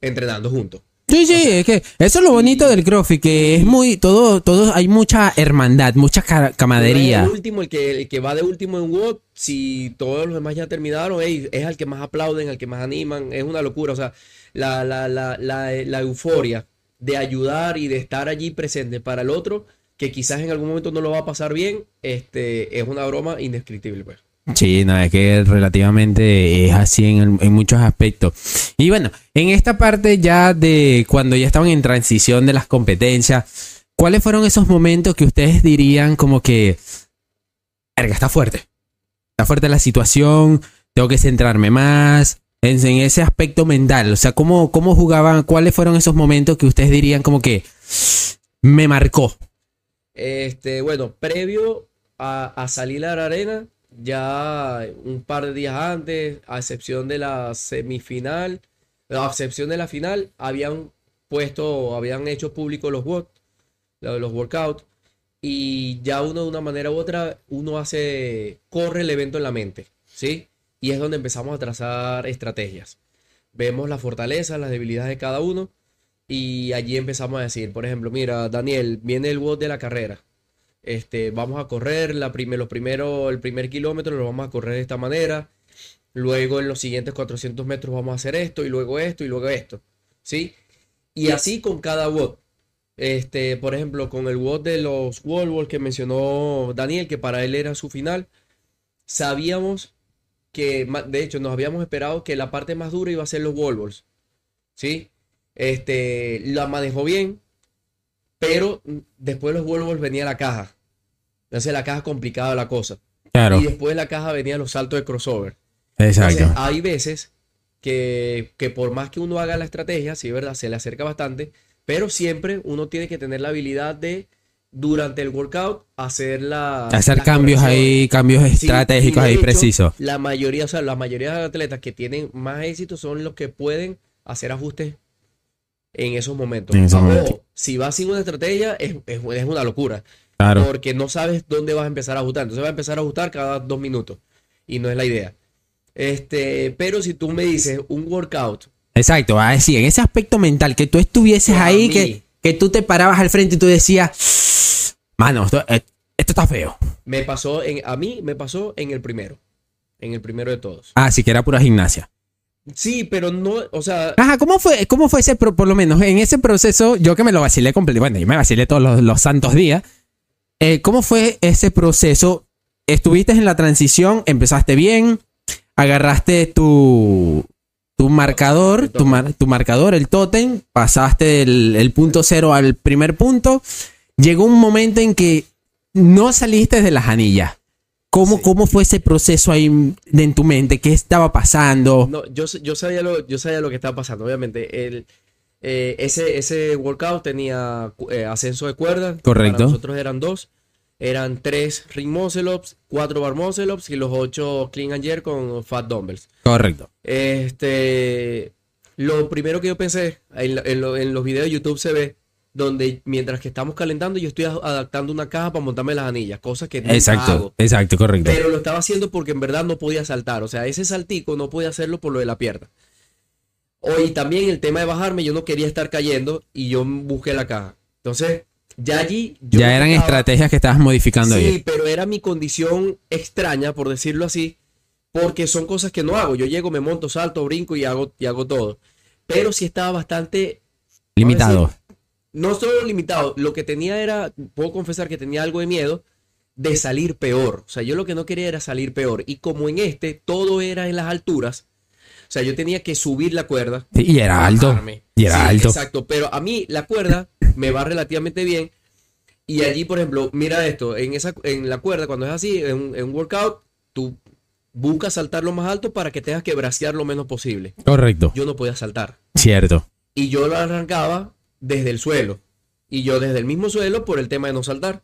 entrenando juntos. Sí, sí, es que eso es lo bonito del CrossFit, que es muy, todo, todo, hay mucha hermandad, mucha ca- camadería. el último, el que, el que va de último en WOD, si todos los demás ya terminaron, ey, es al que más aplauden, al que más animan, es una locura. O sea, la, la, la, la, la euforia de ayudar y de estar allí presente para el otro, que quizás en algún momento no lo va a pasar bien, este, es una broma indescriptible, pues. Sí, no, es que relativamente es así en, en muchos aspectos. Y bueno, en esta parte ya de cuando ya estaban en transición de las competencias, ¿cuáles fueron esos momentos que ustedes dirían como que, verga, está fuerte? Está fuerte la situación, tengo que centrarme más en, en ese aspecto mental. O sea, ¿cómo, ¿cómo jugaban? ¿Cuáles fueron esos momentos que ustedes dirían como que me marcó? Este, bueno, previo a, a salir a la arena, ya un par de días antes, a excepción de la semifinal, a excepción de la final, habían puesto, habían hecho público los lo- los workouts, y ya uno de una manera u otra, uno hace, corre el evento en la mente, ¿sí? Y es donde empezamos a trazar estrategias. Vemos las fortalezas, las debilidades de cada uno, y allí empezamos a decir, por ejemplo, mira, Daniel, viene el WOD de la carrera. Este, vamos a correr la prime- los primeros, el primer kilómetro lo vamos a correr de esta manera. Luego en los siguientes 400 metros vamos a hacer esto y luego esto y luego esto. ¿Sí? Y así con cada WOD. Este, por ejemplo, con el WOD de los wall balls que mencionó Daniel, que para él era su final, sabíamos que, de hecho, nos habíamos esperado que la parte más dura iba a ser los wall balls. ¿Sí? Este, la manejó bien, pero después de los wall balls venía la caja. Entonces la caja complicaba la cosa. Claro, Y después de la caja venían los saltos de crossover. exacto. Entonces, hay veces que, que por más que uno haga la estrategia, sí, ¿verdad? Se le acerca bastante, pero siempre uno tiene que tener la habilidad de, durante el workout, hacer la... Hacer cambios ahí, cambios estratégicos ahí hecho, precisos. La mayoría, o sea, la mayoría de atletas que tienen más éxito son los que pueden hacer ajustes en esos momentos. En esos Ojo, momentos. si si vas sin una estrategia, es, es- es una locura. Claro. Porque no sabes dónde vas a empezar a ajustar. Entonces va a empezar a ajustar cada dos minutos. Y no es la idea. Este, pero si tú me dices un workout, Exacto, a decir, en ese aspecto mental, que tú estuvieses ahí, que, que tú te parabas al frente y tú decías, mano, esto, eh, esto está feo. me pasó en, a mí me pasó en el primero. En el primero de todos. Ah, sí que era pura gimnasia. Sí, pero no, o sea, Ajá, ¿cómo fue, cómo fue ese, pro- por lo menos, en ese proceso, yo que me lo vacilé completo, bueno, yo me vacilé todos los, los santos días, eh, ¿cómo fue ese proceso? ¿Estuviste en la transición? ¿Empezaste bien? ¿Agarraste tu, tu marcador, tu, mar- tu marcador, el tótem? ¿Pasaste el, el punto cero al primer punto? Llegó un momento en que no saliste de las anillas. ¿Cómo, Sí. ¿Cómo fue ese proceso ahí en tu mente? ¿Qué estaba pasando? no, yo, yo sabía lo, yo sabía lo que estaba pasando. Obviamente, el, eh, ese, ese workout tenía eh, ascenso de cuerda. Correcto. Para nosotros eran dos. Eran tres ring muscle ups, cuatro bar muscle ups y los ocho clean and jerk con fat dumbbells. Correcto. Este, lo primero que yo pensé, en, en lo- en los videos de YouTube se ve, donde mientras que estamos calentando, yo estoy adaptando una caja para montarme las anillas, cosas que Exacto, hago. exacto, correcto. Pero lo estaba haciendo porque en verdad no podía saltar. O sea, ese saltico no podía hacerlo por lo de la pierna. O, y también el tema de bajarme, yo no quería estar cayendo y yo busqué la caja. Entonces, ya allí... yo ya eran estaba- estrategias que estabas modificando Sí, ahí. pero era mi condición extraña, por decirlo así, porque son cosas que no hago. Yo llego, me monto, salto, brinco y hago, y hago todo. Pero sí estaba bastante, Limitado. no solo limitado, lo que tenía era, puedo confesar que tenía algo de miedo de salir peor. O sea, yo lo que no quería era salir peor. Y como en este todo era en las alturas, sea, yo tenía que subir la cuerda. Sí, y era alto. Y era Sí, alto. Exacto, pero a mí la cuerda me va relativamente bien. Y allí, por ejemplo, mira esto, en esa, en la cuerda, cuando es así, en, un- en un workout, tú buscas saltar lo más alto para que tengas que bracear lo menos posible. Correcto. Yo no podía saltar. Cierto. Y yo lo arrancaba desde el suelo. Y yo desde el mismo suelo por el tema de no saltar.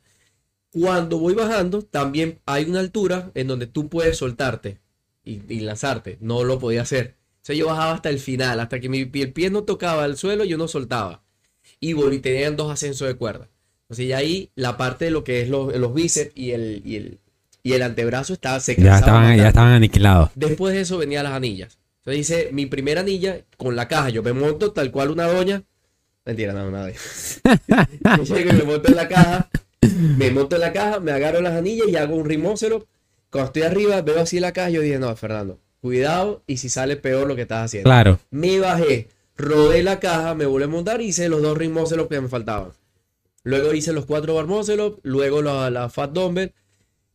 Cuando voy bajando, también hay una altura en donde tú puedes soltarte y, y lanzarte. No lo podía hacer. Sea, yo bajaba hasta el final, hasta que mi el pie no tocaba el suelo, yo no soltaba. y vol- tenían dos ascensos de cuerda. Entonces ya ahí la parte de lo que es los, los bíceps y el, y el, y el antebrazo estaba se Ya estaban, ya estaban aniquilados. Después de eso venían las anillas. Entonces dice, mi primera anilla con la caja, yo me monto tal cual una doña. Mentira, no, nada. Yo llego y me monto en la caja, me monto en la caja, me agarro las anillas y hago un rimócelo. Cuando estoy arriba, veo así la caja y yo dije, no, Fernando, cuidado y si sale peor lo que estás haciendo. Claro. Me bajé, rodé la caja, me volví a montar y hice los dos rimócelos que me faltaban. Luego hice los cuatro barmócelos, luego la, la Fat Dumbbell,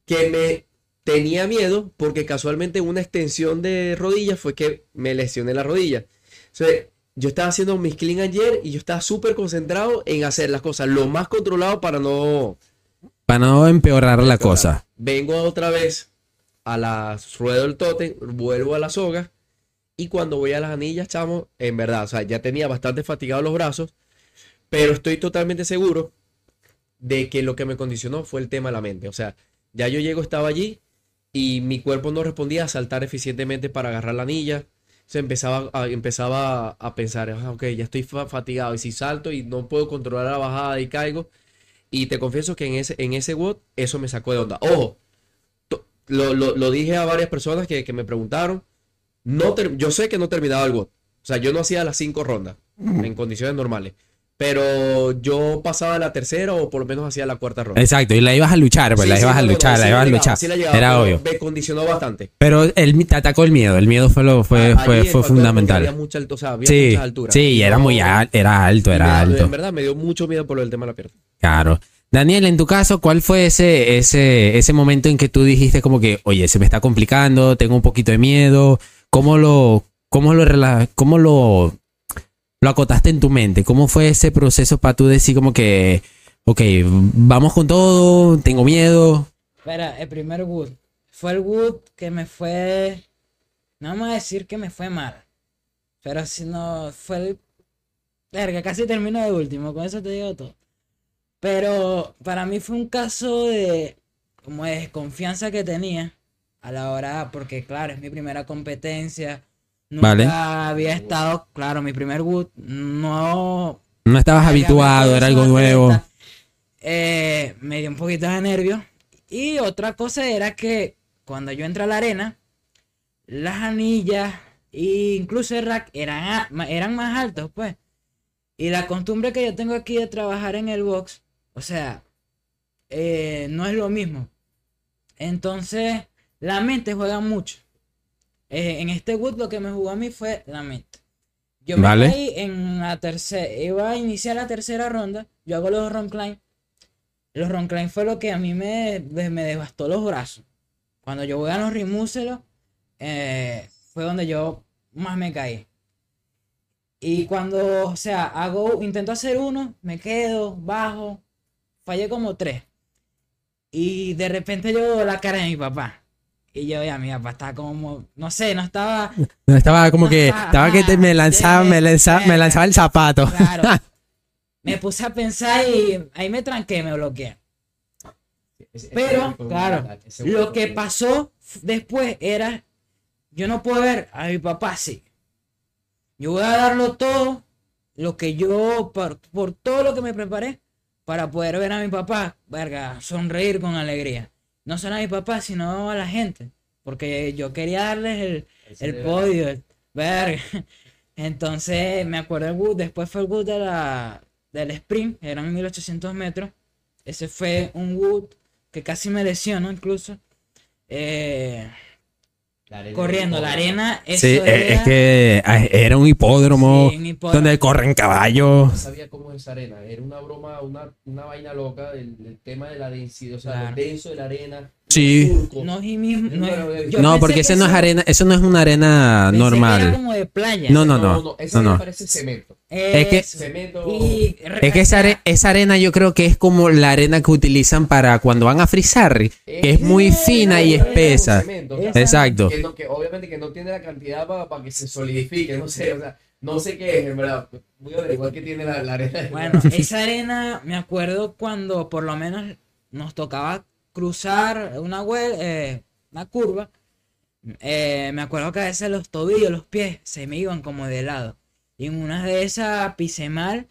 que me tenía miedo porque casualmente una extensión de rodilla fue que me lesioné la rodilla. Entonces, yo estaba haciendo mis clean ayer y yo estaba súper concentrado en hacer las cosas lo más controlado para no... Para no empeorar la cosa. Vengo otra vez a la rueda del tótem, vuelvo a la soga y cuando voy a las anillas, chamo, en verdad, o sea, ya tenía bastante fatigado los brazos, pero estoy totalmente seguro de que lo que me condicionó fue el tema de la mente. O sea, ya yo llego, estaba allí y mi cuerpo no respondía a saltar eficientemente para agarrar la anilla. Se empezaba a, empezaba a pensar, "Ah, ok, ya estoy fa- fatigado y si salto y no puedo controlar la bajada y caigo. Y te confieso que en ese, en ese WOD eso me sacó de onda. Ojo, lo, lo- lo dije a varias personas que, que me preguntaron. No yo sé que no terminaba el WOD. O sea, yo no hacía las cinco rondas en condiciones normales. Pero yo pasaba la tercera o por lo menos hacía la cuarta ronda. Exacto, y la ibas a luchar, pues Sí, la sí, ibas a no, no, luchar, la ibas a luchar. sí la llegaba, Era obvio. Me condicionó bastante. Pero el, te atacó el miedo, el miedo fue lo fue, Allí fue, fue fundamental. Había mucha alto, o sea, había Sí, muchas alturas. sí, y era muy al- era alto, me era alto. En verdad me dio mucho miedo por el tema de la pierna. Claro. Daniel, en tu caso, ¿cuál fue ese, ese, ese momento en que tú dijiste como que, oye, se me está complicando, tengo un poquito de miedo? ¿Cómo lo, cómo lo, cómo lo, lo acotaste en tu mente? ¿Cómo fue ese proceso para tú decir como que, ok, vamos con todo, tengo miedo? Espera, el primer Wood. Fue el Wood que me fue. No vamos a decir que me fue mal. Pero si no, fue el. Verga, casi termino de último, con eso te digo todo. Pero para mí fue un caso de. como de desconfianza que tenía a la hora. Porque, claro, es mi primera competencia. Nunca Vale. había estado, claro, mi primer Wood. No No estabas habituado, era algo nuevo. Eh, me dio un poquito de nervio. Y otra cosa era que cuando yo entré a la arena, las anillas e incluso el rack eran, eran más altos, pues. Y la costumbre que yo tengo aquí de trabajar en el box, o sea, eh, no es lo mismo. Entonces, la mente juega mucho. Eh, en este wood lo que me jugó a mí fue la mente. Yo me Vale. caí en la tercera, iba a iniciar la tercera ronda, yo hago los ron climb. Los ron climb fue lo que a mí me, me me devastó los brazos. Cuando yo voy a los rimúselos, eh, fue donde yo más me caí. Y cuando, o sea, hago, intento hacer uno, me quedo, bajo, fallé como tres. Y de repente yo veo la cara de mi papá. Y yo ya, mi papá estaba como, no sé, no estaba, No, Estaba como que, estaba que te- me lanzaba, me lanzaba, me lanzaba el zapato. claro. Me puse a pensar y ahí me tranqué, me bloqueé. Pero, claro, lo que pasó después era, yo no puedo ver a mi papá así. Yo voy a darlo todo, lo que yo, por, por todo lo que me preparé, para poder ver a mi papá, verga, sonreír con alegría. No solo a mi papá, sino a la gente. Porque yo quería darles el, el podio, el- verga. Entonces, me acuerdo el Wood, después fue el Wood de la, del sprint, eran 1800 metros. Ese fue un Wood que casi me lesionó incluso. Eh, corriendo, la arena, eso Sí, era... es que ah, era un hipódromo, Sí, un hipódromo. donde corren caballos. No sabía cómo es esa arena. Era una broma, una, una vaina loca del, del tema de la densidad, o sea, Claro. lo denso de la arena. Sí. No, y mismo, no, No, No, porque que ese no es arena, eso no es una arena pensé que Era normal. como de playa. No, no, no. esa no, arena no. parece cemento. Es que-. Cemento. Y Es que esa, are- esa arena yo creo que es como la arena que utilizan para cuando van a frizar, que es muy fina y espesa. Cemento, o sea, Esa- Exacto. que, no- que obviamente que no tiene la cantidad para que se solidifique, no sé, o sea, no sé qué es, en verdad. A averiguar qué tiene la, la arena. Bueno, esa arena, me acuerdo cuando por lo menos nos tocaba cruzar una, hue- eh, una curva. eh, me acuerdo que a veces los tobillos, los pies se me iban como de lado. Y en una de esas pisé mal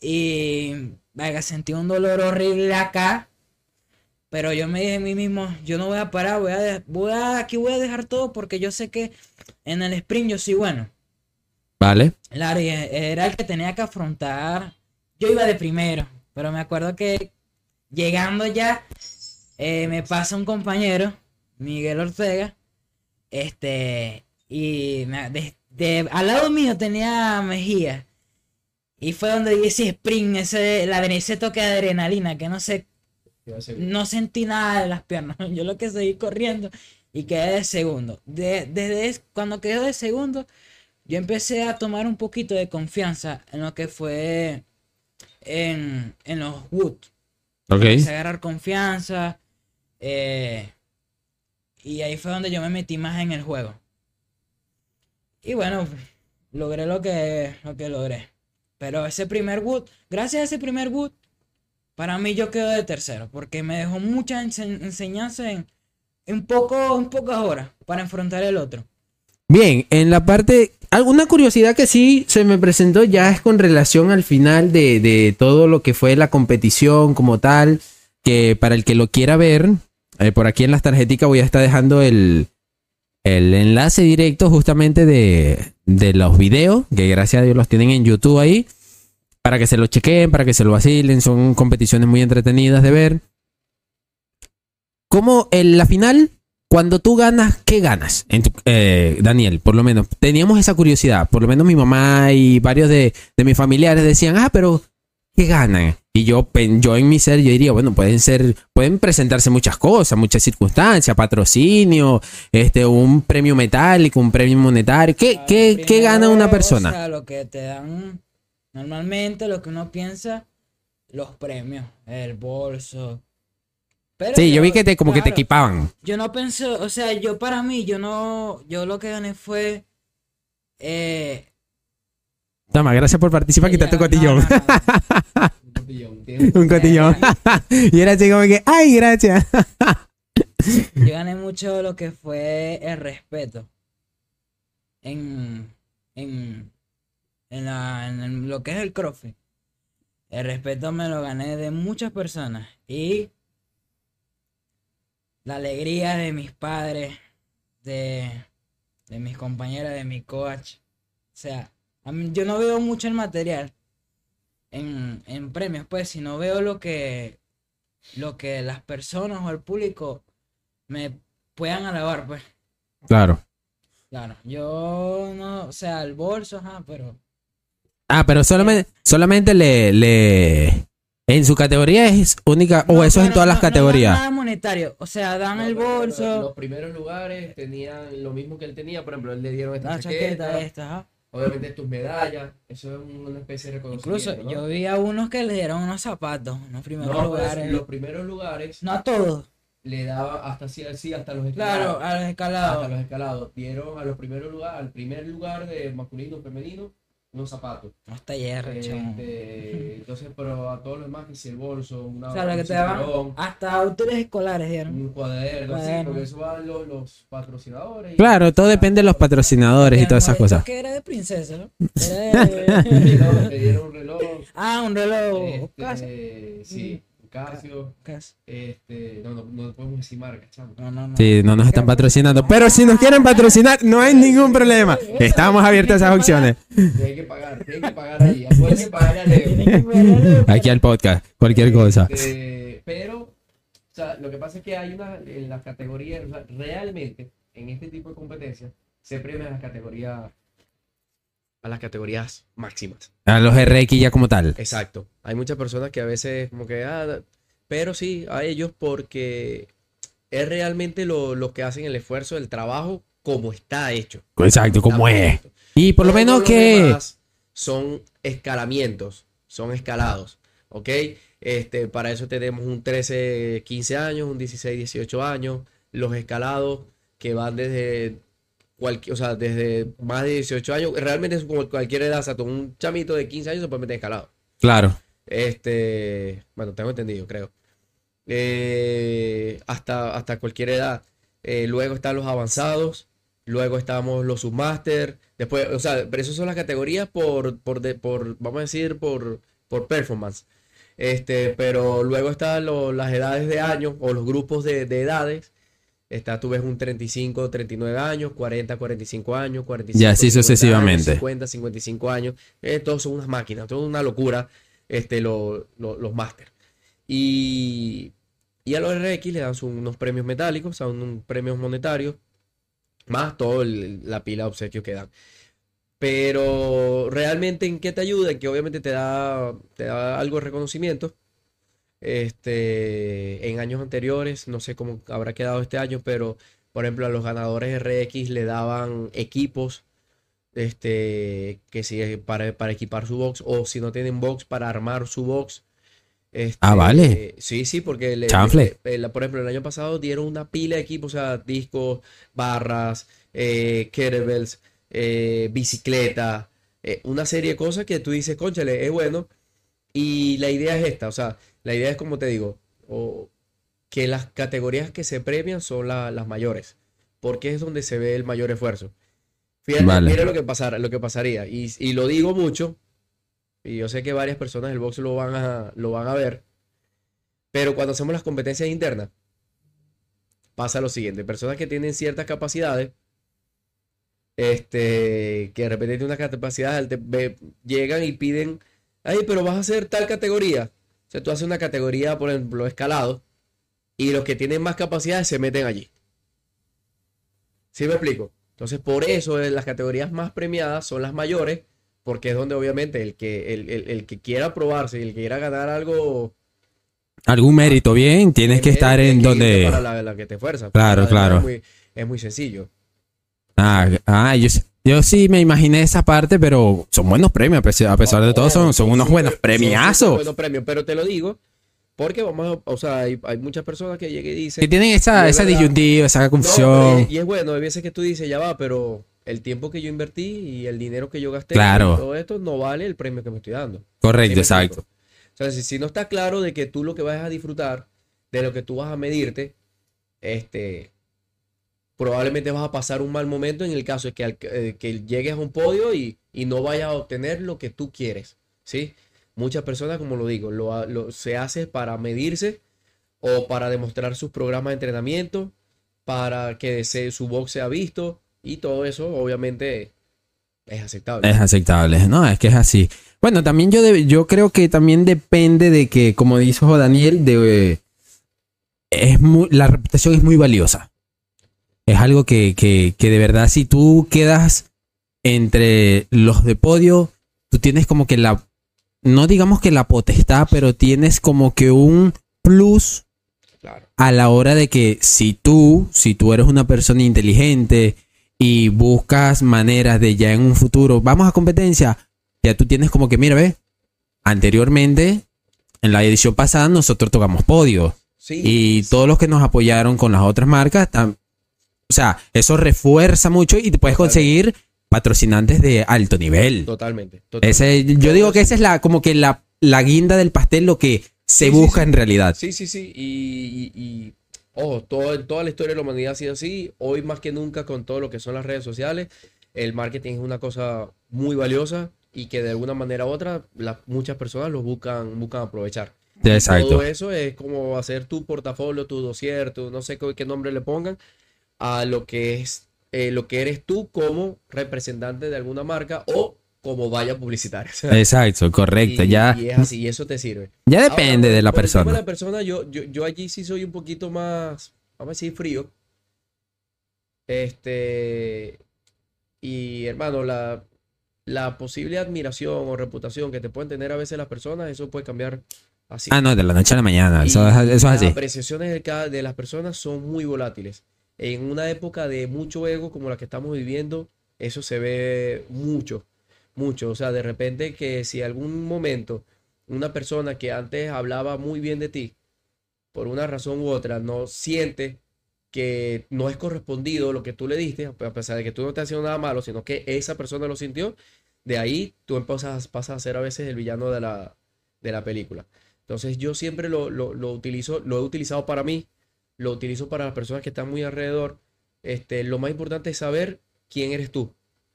Y, venga, sentí un dolor horrible acá. Pero yo me dije a mí mismo, yo no voy a parar, voy a, voy a, aquí voy a dejar todo porque yo sé que en el sprint yo soy bueno. Vale. Claro, y era el que tenía que afrontar. Yo iba de primero, pero me acuerdo que llegando ya, eh, me pasa un compañero, Miguel Ortega, este, y me- de- de- al lado mío tenía Mejía. Y fue donde di ese sprint, ese, la, ese toque de adrenalina, que no sé, no sentí nada de las piernas. Yo lo que seguí corriendo y quedé de segundo. De- desde es- cuando quedé de segundo, yo empecé a tomar un poquito de confianza en lo que fue en, en los Wood. Ok. Empecé a agarrar confianza. eh, y ahí fue donde yo me metí más en el juego. Y bueno, logré lo que, lo que logré. Pero ese primer Wood, gracias a ese primer Wood, para mí yo quedo de tercero. Porque me dejó mucha ense- enseñanza en, en, poco, en pocas horas para enfrentar el otro. Bien, en la parte, alguna curiosidad que sí se me presentó ya es con relación al final de, de todo lo que fue la competición como tal, que para el que lo quiera ver, eh, por aquí en las tarjeticas voy a estar dejando el, el enlace directo justamente de, de los videos, que gracias a Dios los tienen en YouTube ahí, para que se lo chequen, para que se lo vacilen, son competiciones muy entretenidas de ver. Como en la final, cuando tú ganas, ¿qué ganas? En tu- eh, Daniel, por lo menos, teníamos esa curiosidad. Por lo menos mi mamá y varios de, de mis familiares decían, ah, pero ¿qué ganan? Y yo, yo en mi ser, yo diría, bueno, pueden ser, pueden presentarse muchas cosas, muchas circunstancias, patrocinio, este, un premio metálico, un premio monetario. ¿Qué, qué, qué gana una O persona? sea, lo que te dan normalmente, lo que uno piensa, los premios, el bolso. Pero Sí, yo vi que te, como que te equipaban. Yo no pensé, o sea, yo para mí, yo no, yo lo que gané fue, eh, Toma, gracias por participar, ya, quítate tu no, cotillón. no, no. Un cotillón. Un y era así como que, ay, gracias. Yo gané mucho lo que fue el respeto. En, en, en, la, en el- lo que es el CrossFit. El respeto me lo gané de muchas personas. Y la alegría de mis padres, de, de mis compañeras, de mi coach. O sea, a mí- yo no veo mucho el material en, en premios, pues, sino veo lo que, lo que las personas o el público me puedan alabar, pues. Claro. Claro, yo no, o sea, el bolso, ajá, pero Ah, pero solamente, solamente le, le. En su categoría es única. o No, eso es en todas las no- no dan categorías. nada monetario, o sea, dan No, el bolso, Los primeros lugares tenían lo mismo que él tenía. Por ejemplo, él le dieron esta la chaqueta chaqueta. esta, ajá. Obviamente tus medallas. Eso es una especie de reconocimiento. Incluso ¿no? yo vi a unos que les dieron unos zapatos, en los primeros No, pues, lugares. los primeros lugares No a todos, le daba hasta sí, sí, hasta los claro, escalados. a los hasta escalados. los escalados. Dieron a los primeros lugares, al primer lugar de masculino femenino, unos zapatos. Hasta hierro, chamo. Este, entonces, pero a todos los demás, que si el bolso, una, O sea, lo que un te daban, cinturón, hasta útiles escolares dieron. un cuaderno, así, porque eso van los, los patrocinadores. Claro, todo depende de los patrocinadores y todas esas cosas. que era de princesa, ¿no? Era de- un reloj. ah, un reloj. Este, sí, Casio. Este, no, no, no podemos decir marca, chamo. No, no, no. Sí, no nos están patrocinando. Pero si nos quieren patrocinar, no hay ningún problema. Estamos abiertos a esas opciones. Tienen que pagar, tienen que pagar ahí. Acuérdense pagar a Leo. Que. Aquí al podcast, cualquier cosa. Este, pero, o sea, lo que pasa es que hay una, en las categorías, o sea, realmente, en este tipo de competencias, se premian las categorías, a las categorías máximas. A los RX ya como tal. Exacto. Hay muchas personas que a veces como que, ah, pero sí, a ellos porque es realmente lo, lo que hacen el esfuerzo del trabajo como está hecho. Exacto, como es. Y por lo Todos menos que... Son escalamientos, son escalados, ¿ok? Este, para eso tenemos un 13, 15 años, un 16, 18 años, los escalados que van desde cualquier, o sea, desde más de 18 años, realmente es como cualquier edad, o sea, un chamito de 15 años se puede meter escalado. Claro. Este, bueno, tengo entendido, creo. Eh, hasta, hasta cualquier edad. Eh, luego están los avanzados. Luego estamos los submaster. Después, o sea, pero esas son las categorías por, por, de- por vamos a decir, por, por performance. Este, pero luego están lo- las edades de años o los grupos de, de edades. Está, tú ves un 35, 39 años, 40, 45 años, 45, Y así 50 sucesivamente. años, 50, 55 años. Eh, todos son unas máquinas, todo una locura, este, lo- lo- los máster. Y, y a los RX le dan unos premios metálicos, o sea, unos premios monetarios, más toda la pila de obsequios que dan. Pero realmente en qué te ayuda, en que obviamente te da, te da algo de reconocimiento. Este, en años anteriores, no sé cómo habrá quedado este año, pero por ejemplo a los ganadores RX le daban equipos, este, que si para, para equipar su box o si no tienen box para armar su box. Este, Ah, vale. Sí, sí, porque le- la- por ejemplo el año pasado dieron una pila de equipos, o sea, discos, barras, eh, kettlebells, eh, bicicleta, eh, una serie de cosas que tú dices, conchale, es bueno. Y la idea es esta, o sea, la idea es como te digo, o- que las categorías que se premian son la- las mayores, porque es donde se ve el mayor esfuerzo. Fíjate, Vale. mira lo que pasara, lo que pasaría, y, y lo digo mucho, y yo sé que varias personas del box lo van a, lo van a ver, pero cuando hacemos las competencias internas, pasa lo siguiente, personas que tienen ciertas capacidades, este, que de repente tienen una capacidad, te- ve- llegan y piden, ay, pero vas a hacer tal categoría. O sea, tú haces una categoría, por ejemplo, escalado, y los que tienen más capacidades se meten allí. ¿Sí me explico? Entonces, por eso eh, las categorías más premiadas son las mayores, porque es donde obviamente el que, el, el- el que quiera probarse y el que quiera ganar algo, Algún mérito bien, tienes que estar en que donde... para la, la que te fuerza. Claro, claro. Es muy, es muy sencillo. Ah, ah, yo, yo sí me imaginé esa parte, pero son buenos premios, a pesar, de todo, son, son unos buenos son premiazos. súper buenos premios, pero te lo digo porque vamos a, o sea, hay, hay muchas personas que llegan y dicen, Que tienen esa, esa disyuntiva, esa "No, pero confusión. y es bueno, hay veces que tú dices, ya va, pero el tiempo que yo invertí y el dinero que yo gasté Claro. y todo esto no vale el premio que me estoy dando. ¿Sí Correcto, exacto. O sea, si, si no está claro de que tú lo que vas a disfrutar, de lo que tú vas a medirte, este, probablemente vas a pasar un mal momento en el caso de que, eh, que llegues a un podio y, y no vayas a obtener lo que tú quieres, ¿sí? Muchas personas, como lo digo, lo, lo- se hace para medirse o para demostrar sus programas de entrenamiento, para que se- su box sea visto y todo eso obviamente es aceptable. Es aceptable, no, es que es así. Bueno, también yo, de- yo creo que también depende de que, como dijo Daniel, de, es muy, la reputación es muy valiosa. Es algo que, que, que de verdad, si tú quedas entre los de podio, tú tienes como que la, no digamos que la potestad, pero tienes como que un plus Claro. a la hora de que si tú, si tú eres una persona inteligente y buscas maneras de ya en un futuro, vamos a competencia, ya tú tienes como que, mira, ve, anteriormente, en la edición pasada, nosotros tocamos podio. Sí, Y todos los que nos apoyaron con las otras marcas, tam- o sea, eso refuerza mucho y te puedes conseguir patrocinantes de alto nivel. totalmente. totalmente. Ese, yo digo que esa es la, como que la, la guinda del pastel, lo que se Sí, busca sí. en realidad. Sí, sí, sí. Y, y- y, ojo, todo, toda la historia de la humanidad ha sido así. Hoy más que nunca con todo lo que son las redes sociales, el marketing es una cosa muy valiosa y que de alguna manera u otra las, muchas personas lo buscan, buscan aprovechar. Exacto. Todo eso es como hacer tu portafolio, tu dossier, tu no sé qué, qué nombre le pongan a lo que es eh, lo que eres tú como representante de alguna marca o como valla publicitaria. Exacto, correcto. Y- ya, y es así, y eso te sirve. ya depende de la por el tema de persona. la persona, yo, yo, yo allí sí soy un poquito más, vamos a decir, frío. Este, y hermano, la, la posible admiración o reputación que te pueden tener a veces las personas, eso puede cambiar así. Ah, no, de la noche a la mañana. Eso, Y eso es las así. apreciaciones de, cada, de las personas son muy volátiles. En una época de mucho ego como la que estamos viviendo, eso se ve mucho, mucho. O sea, de repente que si algún momento una persona que antes hablaba muy bien de ti, por una razón u otra, no siente que no es correspondido lo que tú le diste, a pesar de que tú no te has haciendo nada malo, sino que esa persona lo sintió, de ahí tú pasas, pasas a ser a veces el villano de la, de la película. Entonces yo siempre lo, lo, lo utilizo, lo he utilizado para mí, lo utilizo para las personas que están muy alrededor. Este, lo más importante es saber quién eres tú,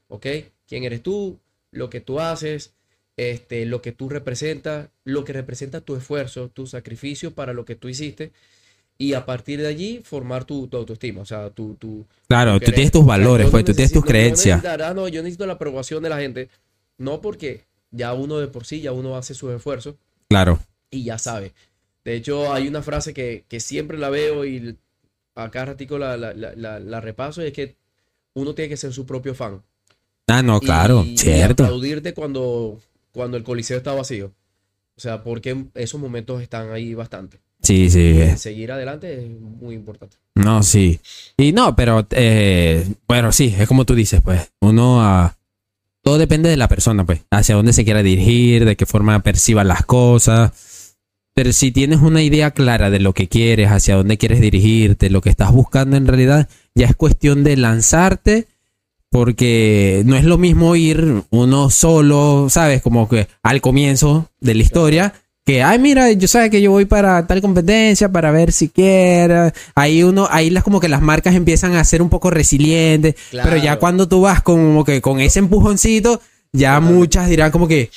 ¿ok? ¿Quién eres tú? Lo que tú haces, este, lo que tú representas, lo que representa tu esfuerzo, tu sacrificio para lo que tú hiciste y a partir de allí formar tu, tu autoestima, o sea, tu... tu Claro, tú tienes tus valores, pues, no tú tienes tus no creencias. necesito- ah, no, yo necesito la aprobación de la gente, no porque ya uno de por sí, ya uno hace sus esfuerzos Claro. y ya sabe. De hecho, hay una frase que, que siempre la veo y a cada ratico la, la, la, la- repaso y es que uno tiene que ser su propio fan. Ah, no, Y- claro, y cierto. aplaudirte cuando, cuando el coliseo está vacío. O sea, porque esos momentos están ahí bastante. Sí, sí. Seguir adelante es muy importante. No, sí. Y no, pero eh, bueno, sí, es como tú dices, pues. Uno ah, todo depende de la persona, pues. Hacia dónde se quiera dirigir, de qué forma perciba las cosas. Pero si tienes una idea clara de lo que quieres, hacia dónde quieres dirigirte, lo que estás buscando en realidad, ya es cuestión de lanzarte. Porque no es lo mismo ir uno solo, ¿sabes? Como que al comienzo de la historia, que, ay, mira, yo sabes que yo voy para tal competencia para ver si quiera. Ahí uno, ahí las como que las marcas empiezan a ser un poco resilientes. Pero ya cuando tú vas como que con ese empujoncito, ya Totalmente. muchas dirán como que,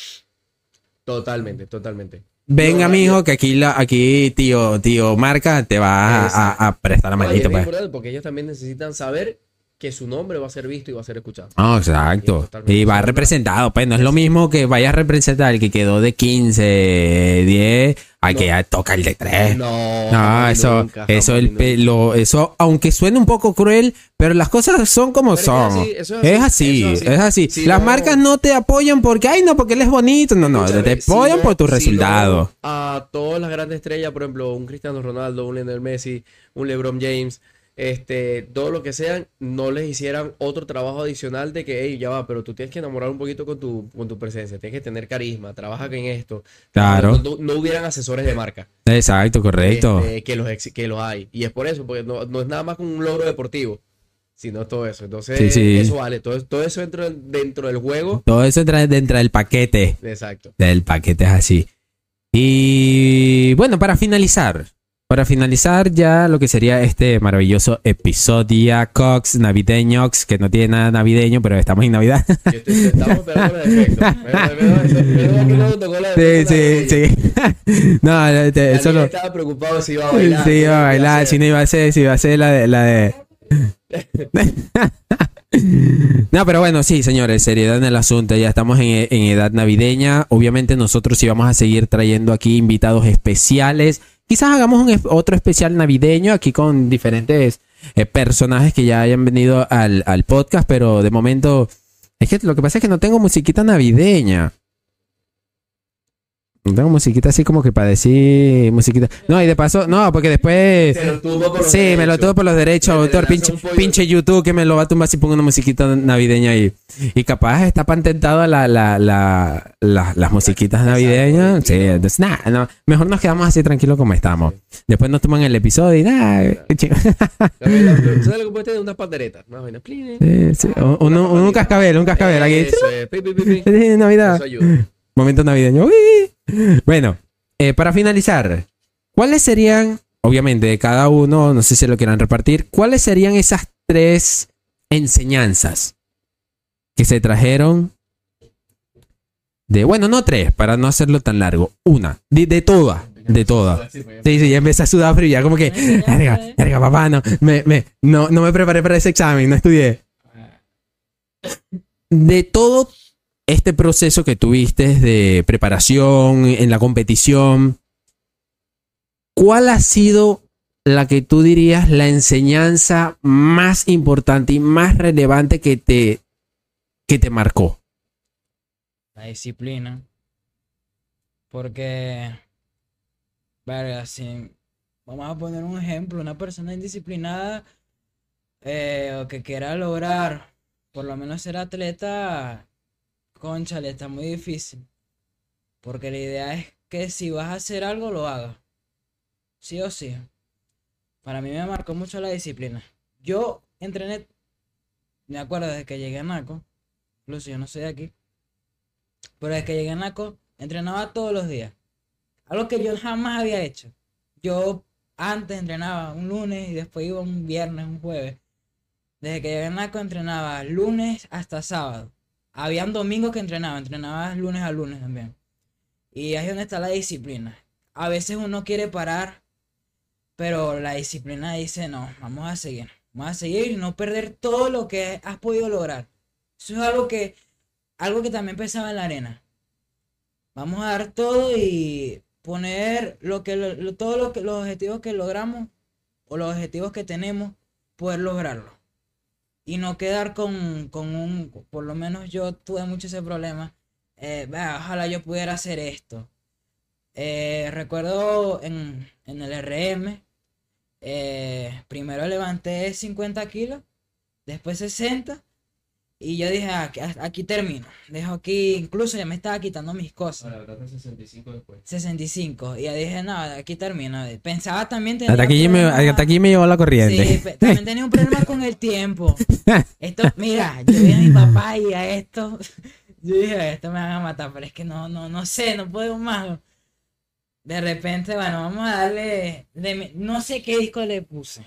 Totalmente, totalmente. Venga, No, mijo, que aquí la, aquí tío, tío marca te va a, a- a prestar bien pues. porque ellos también necesitan saber que su nombre va a ser visto y va a ser escuchado. No, exacto. Totalmente. Y va representado, pues no es lo mismo que vayas a representar el que quedó de 15, 10, a que ya toca el de 3. No, No, y eso, nunca, eso, el y lo- eso, aunque suene un poco cruel, pero las cosas son como Pero es que son. es así, es así, eso es así. Si Las no- marcas no te apoyan porque, ay, no, porque él es bonito. No, no, te apoyan por tus si resultados. a todas las grandes estrellas, por ejemplo, un Cristiano Ronaldo, un Lionel Messi, un LeBron James, este, todo lo que sean, no les hicieran otro trabajo adicional de que, hey, ya va, pero tú tienes que enamorar un poquito con tu, con tu presencia, tienes que tener carisma, trabaja en esto. Claro. No, no- no hubieran asesores de marca. Exacto, correcto. este, que, los, ex- que los hay. Y es por eso, porque no, no es nada más con un logro deportivo, sino todo eso. Entonces, Sí, sí. eso vale. Todo, todo eso dentro, dentro del juego. Todo eso entra dentro del paquete. Exacto. Del paquete es así. Y bueno, para finalizar. Para finalizar ya lo que sería este maravilloso episodio Cox navideños, que no tiene nada navideño, pero estamos en Navidad. Estamos esperando el efecto. Sí, sí, sí. no, este, Alguien eso lo... estaba preocupado si iba a bailar. Qué iba a bailar, si no iba a ser, si iba a ser la de... La de... no, pero bueno, sí, señores, seriedad en el asunto, ya estamos en, en edad navideña, obviamente nosotros sí vamos a seguir trayendo aquí invitados especiales, quizás hagamos un otro especial navideño aquí con diferentes eh, personajes que ya hayan venido al, al podcast, pero de momento, es que lo que pasa es que no tengo musiquita navideña. No tengo musiquita así como que para decir musiquita. No, y de paso, no, porque después. Te lo tuvo por los Sí, me lo tuvo por los derechos, autor. Pinche, pinche YouTube que me lo va a tumbar si pongo una musiquita navideña ahí. Y capaz está patentado la, la, la, la- las musiquitas navideñas. Sí, entonces, nada, no, mejor nos quedamos así tranquilos como estamos. Después nos toman el episodio y nada. ¿Sabes lo que puede tener? Unas panderetas. Una vaina. Plin. Sí, sí, un, un- un cascabel, un cascabel aquí. Eso Navidad. Eso ayuda. Momento navideño. Uy. Bueno, eh, para finalizar, ¿cuáles serían, obviamente, de cada uno, no sé si lo quieran repartir, cuáles serían esas tres enseñanzas que se trajeron de, bueno, no tres, para no hacerlo tan largo, una, de, de todas, de todas. Sí, sí, ya empecé a sudar frío, ya como que, verga, verga, papá, no, me, me, no, no me preparé para ese examen, no estudié. De todo este proceso que tuviste de preparación en la competición, ¿cuál ha sido la que tú dirías la enseñanza más importante y más relevante que te, que te marcó? La disciplina. Porque, verga, si vamos a poner un ejemplo, una persona indisciplinada eh, o que quiera lograr por lo menos ser atleta, conchale, está muy difícil. Porque la idea es que si vas a hacer algo, lo hagas. Sí o sí. Para mí me marcó mucho la disciplina. Yo entrené, me acuerdo desde que llegué a Naco, incluso yo no soy de aquí, pero desde que llegué a Naco, entrenaba todos los días. Algo que yo jamás había hecho. Yo antes entrenaba un lunes y después iba un viernes, un jueves. Desde que llegué a Naco entrenaba lunes hasta sábado. Habían domingos que entrenaba, entrenaba lunes a lunes también. Y ahí es donde está la disciplina. A veces uno quiere parar, pero la disciplina dice, no, vamos a seguir. Vamos a seguir y no perder todo lo que has podido lograr. Eso es algo que, algo que también pensaba en la arena. Vamos a dar todo y poner lo que, los objetivos que logramos o los objetivos que tenemos, poder lograrlo. Y no quedar con, con un, por lo menos yo tuve mucho ese problema. Eh, ojalá yo pudiera hacer esto. Eh, recuerdo en, en, el RM, eh, primero levanté 50 kilos, después 60 y yo dije, aquí, aquí, termino. Dejo aquí, incluso ya me estaba quitando mis cosas. Ahora, 65 después. 65. Y ya dije, no, aquí termino. Pensaba también tener. Hasta aquí, me, hasta aquí me llevó la corriente. Sí, también tenía un problema con el tiempo. Esto, mira, yo vi a mi papá y a esto. Yo dije, esto me van a matar, pero es que no, no, no sé, no puedo más. De repente, bueno, vamos a darle. no sé qué disco le puse.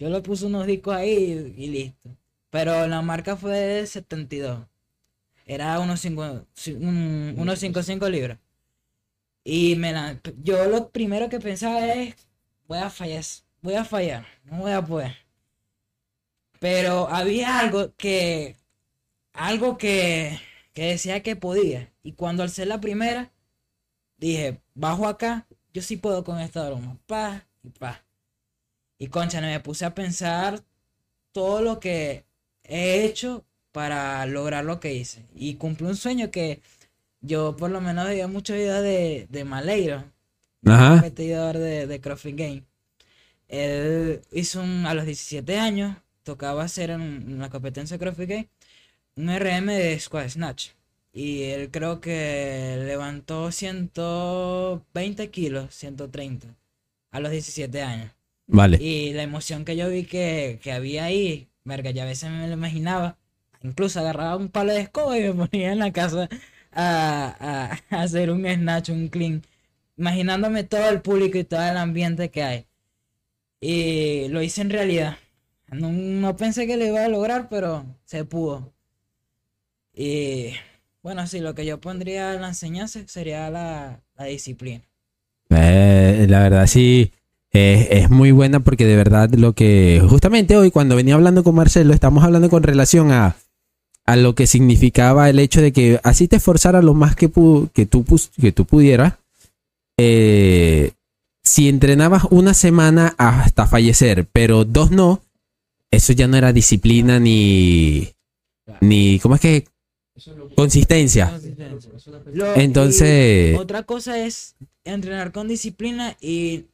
Yo le puse unos discos ahí y listo. Pero la marca fue de 72. Era unos, 55 libras. Y me la, yo lo primero que pensaba es, voy a fallar, voy a fallar, no voy a poder. Pero había algo que, algo que, que decía que podía. Y cuando alcé la primera, dije, bajo acá, yo sí puedo con esta broma. Pa y pa. Y concha, me puse a pensar todo lo que he hecho para lograr lo que hice. Y cumplí un sueño que yo por lo menos veía muchos videos de, de Maleiro, Ajá. competidor de, de CrossFit Game. Él hizo un, a los 17 años, tocaba hacer en, la competencia de CrossFit Game un RM de Squad Snatch. Y él creo que levantó 120 kilos, 130, a los 17 años. Vale. Y la emoción que yo vi que, que había ahí, Verga, ya a veces me lo imaginaba. Incluso agarraba un palo de escoba y me ponía en la casa a, hacer un snatch, un clean. Imaginándome todo el público y todo el ambiente que hay. Y lo hice en realidad. No, pensé que lo iba a lograr, pero se pudo. Y bueno, sí, lo que yo pondría en la enseñanza sería la, disciplina. Eh, la verdad, sí es muy buena porque de verdad lo que justamente hoy cuando venía hablando con Marcelo estamos hablando con relación a, a lo que significaba el hecho de que así te esforzara lo más que, que, tú, que tú pudieras. Eh, si entrenabas una semana hasta fallecer, pero dos no, eso ya no era disciplina ni... ni ¿Cómo es que? Consistencia. Entonces... Otra cosa es entrenar con disciplina y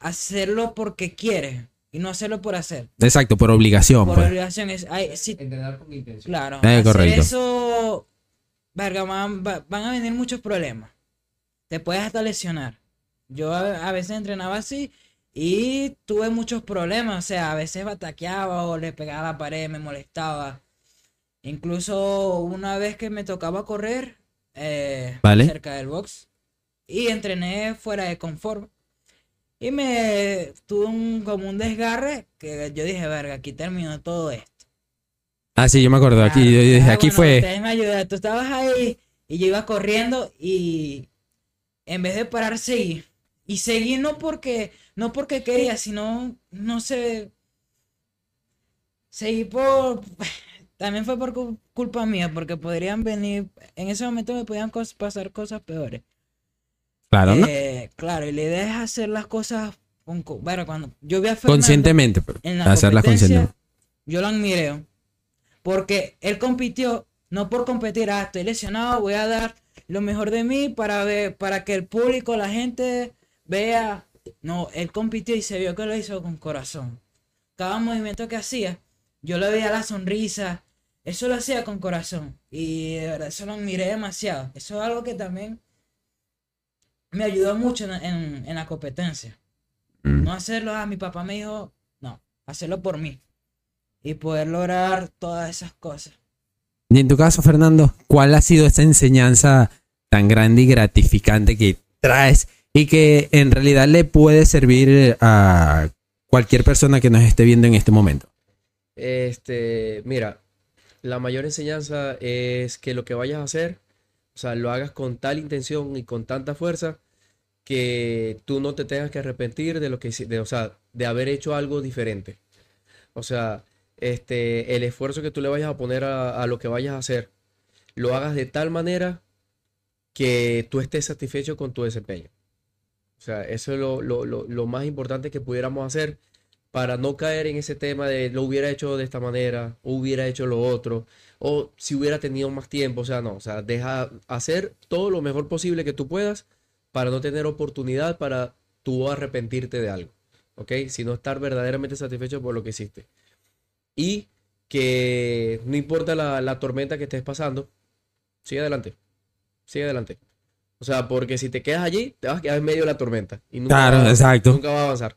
hacerlo porque quiere y no hacerlo por hacer. Exacto, por obligación. Por pues. obligación es. Entrenar con intención. Claro. Eh, correcto. eso. Verga, van, a venir muchos problemas. Te puedes hasta lesionar. Yo a, veces entrenaba así y tuve muchos problemas. O sea, a veces bataqueaba o le pegaba a la pared, me molestaba. Incluso una vez que me tocaba correr eh, cerca del box y entrené fuera de confort y me tuve un, como un desgarre que yo dije, verga, aquí terminó todo esto. Ah, sí, yo me acuerdo. Aquí, yo dije, aquí fue. me Tú estabas ahí y yo iba corriendo y en vez de parar, seguí. Y seguí no porque, no porque quería, sino, no sé. Seguí por. También fue por culpa mía, porque podrían venir. En ese momento me podían pasar cosas peores. Claro, ¿no? Eh, claro, y la idea es hacer las cosas con, bueno, cuando yo vi a conscientemente, pero en la hacerlas conscientemente. Yo lo admiré porque él compitió no por competir, ah, estoy lesionado, voy a dar lo mejor de mí para ver, para que el público, la gente vea. No, él compitió y se vio que lo hizo con corazón. Cada movimiento que hacía, yo le veía la sonrisa. Eso lo hacía con corazón. Y de verdad, eso lo admiré demasiado. Eso es algo que también me ayudó mucho en, la competencia. Mm. No hacerlo, a ah, mi papá me dijo, no, hacerlo por mí. Y poder lograr todas esas cosas. Y en tu caso, Fernando, ¿cuál ha sido esa enseñanza tan grande y gratificante que traes y que en realidad le puede servir a cualquier persona que nos esté viendo en este momento? Este, mira, la mayor enseñanza es que lo que vayas a hacer, o sea, lo hagas con tal intención y con tanta fuerza que tú no te tengas que arrepentir de lo que de, o sea, de haber hecho algo diferente. O sea, este, el esfuerzo que tú le vayas a poner a, a lo que vayas a hacer, lo hagas de tal manera que tú estés satisfecho con tu desempeño. O sea, eso es lo, lo- lo- lo más importante que pudiéramos hacer para no caer en ese tema de lo hubiera hecho de esta manera, o hubiera hecho lo otro, o si hubiera tenido más tiempo. O sea, no, o sea, deja hacer todo lo mejor posible que tú puedas para no tener oportunidad para tú arrepentirte de algo. ¿Ok? Sino estar verdaderamente satisfecho por lo que hiciste. Y que no importa la, la tormenta que estés pasando, sigue adelante. Sigue adelante. O sea, porque si te quedas allí, te vas a quedar en medio de la tormenta. Y nunca Claro, exacto. Nunca va a avanzar.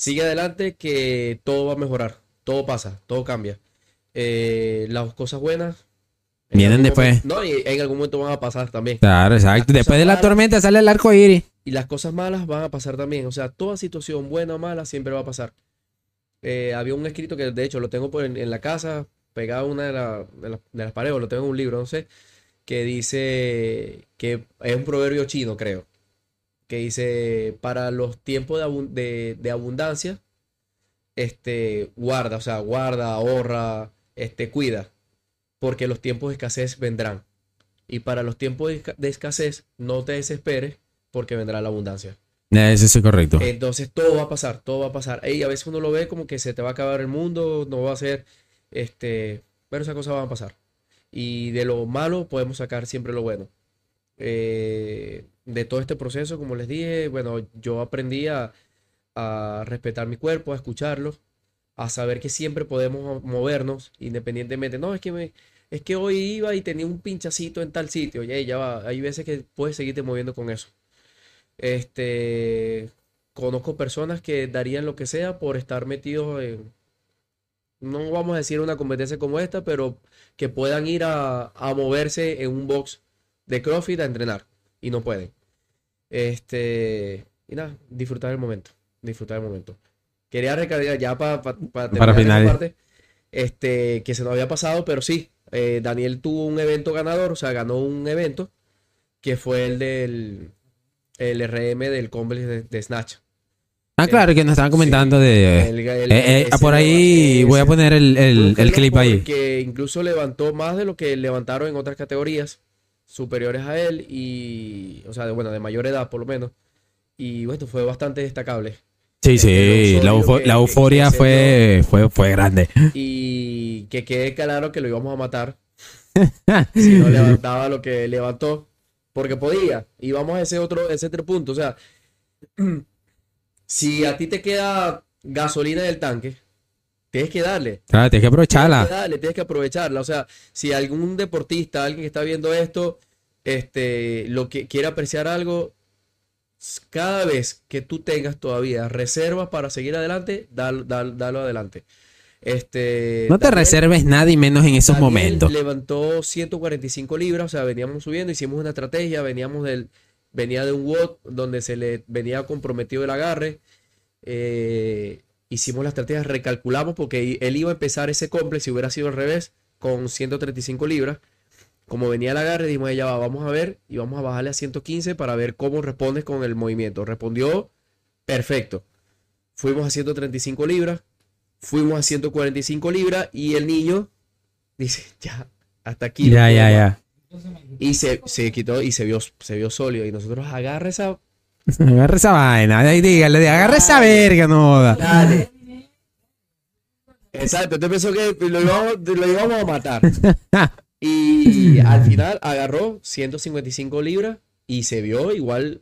Sigue adelante que todo va a mejorar. Todo pasa, todo cambia. Eh, las cosas buenas. en Vienen después. momento- no, y en algún momento van a pasar también. Claro, exacto. Después de la malas- tormenta sale el arco iris. Y las cosas malas van a pasar también. O sea, toda situación buena o mala siempre va a pasar. Eh, había un escrito que de hecho lo tengo por en, en la casa, pegado a una de, la- de la- de las paredes, o lo tengo en un libro, no sé, que dice que es un proverbio chino, creo, que dice, para los tiempos de, abun- de- de abundancia, este, guarda, o sea, guarda, ahorra, este, cuida, porque los tiempos de escasez vendrán. Y para los tiempos de esca- de escasez, no te desesperes, porque vendrá la abundancia. Eso es correcto. Entonces todo va a pasar, todo va a pasar. Y a veces uno lo ve como que se te va a acabar el mundo, no va a ser, este, pero esas cosas van a pasar. Y de lo malo podemos sacar siempre lo bueno. Eh, de todo este proceso, como les dije, bueno, yo aprendí a, a respetar mi cuerpo, a escucharlo, a saber que siempre podemos movernos independientemente. No, es que me, es que hoy iba y tenía un pinchacito en tal sitio. Y ya va, hay veces que puedes seguirte moviendo con eso. Este, conozco personas que darían lo que sea por estar metidos en, no vamos a decir una competencia como esta, pero que puedan ir a, a moverse en un box de CrossFit a entrenar y no pueden. Este, y nada, disfrutar el momento, disfrutar el momento. Quería recargar ya pa- pa- pa terminar esta parte, este, que se nos había pasado, pero sí, eh, Daniel tuvo un evento ganador, o sea, ganó un evento que fue el del el RM del complex de, de Snatch. Ah, claro, que nos estaban comentando de... El- el- Eh, eh, por ahí voy a poner el, el- clip ahí. Porque incluso levantó más de lo que levantaron en otras categorías superiores a él y, o sea, de, bueno, de mayor edad por lo menos. Y bueno, fue bastante destacable. Sí, sí, el la, euforio eufo- que- la euforia que fue, fue, fue grande. Y que quede claro que lo íbamos a matar si no levantaba lo que levantó. Porque podía. Y vamos a ese otro, ese otro punto. O sea, si a ti te queda gasolina en el tanque, tienes que darle. Claro, tienes que Tienes que aprovecharla. darle, tienes que aprovecharla. O sea, si algún deportista, alguien que está viendo esto, este, lo que quiere apreciar algo, cada vez que tú tengas todavía reservas para seguir adelante, dalo, dalo- dalo adelante. Este, No te Daniel- reserves nada y menos en esos Daniel momentos. levantó 145 libras, o sea, veníamos subiendo, hicimos una estrategia, veníamos del, venía de un WOD donde se le venía comprometido el agarre. eh, hicimos la estrategia, recalculamos porque él iba a empezar ese complex, si hubiera sido al revés, con 135 libras. Como venía el agarre, dijimos, ya va, vamos a ver y vamos a bajarle a 115 para ver cómo respondes con el movimiento. Respondió perfecto. Fuimos a 135 libras, fuimos a 145 libras y el niño dice, ya, hasta aquí. Ya, ya, más". ya. Y se, se quitó y se vio, se vio sólido. Y nosotros agarra esa. Agarra esa vaina. Ahí dígale, agarra esa verga, no joda. Dale. Exacto, te pensó que lo íbamos, lo íbamos a matar. Y al final agarró 155 libras y se vio igual.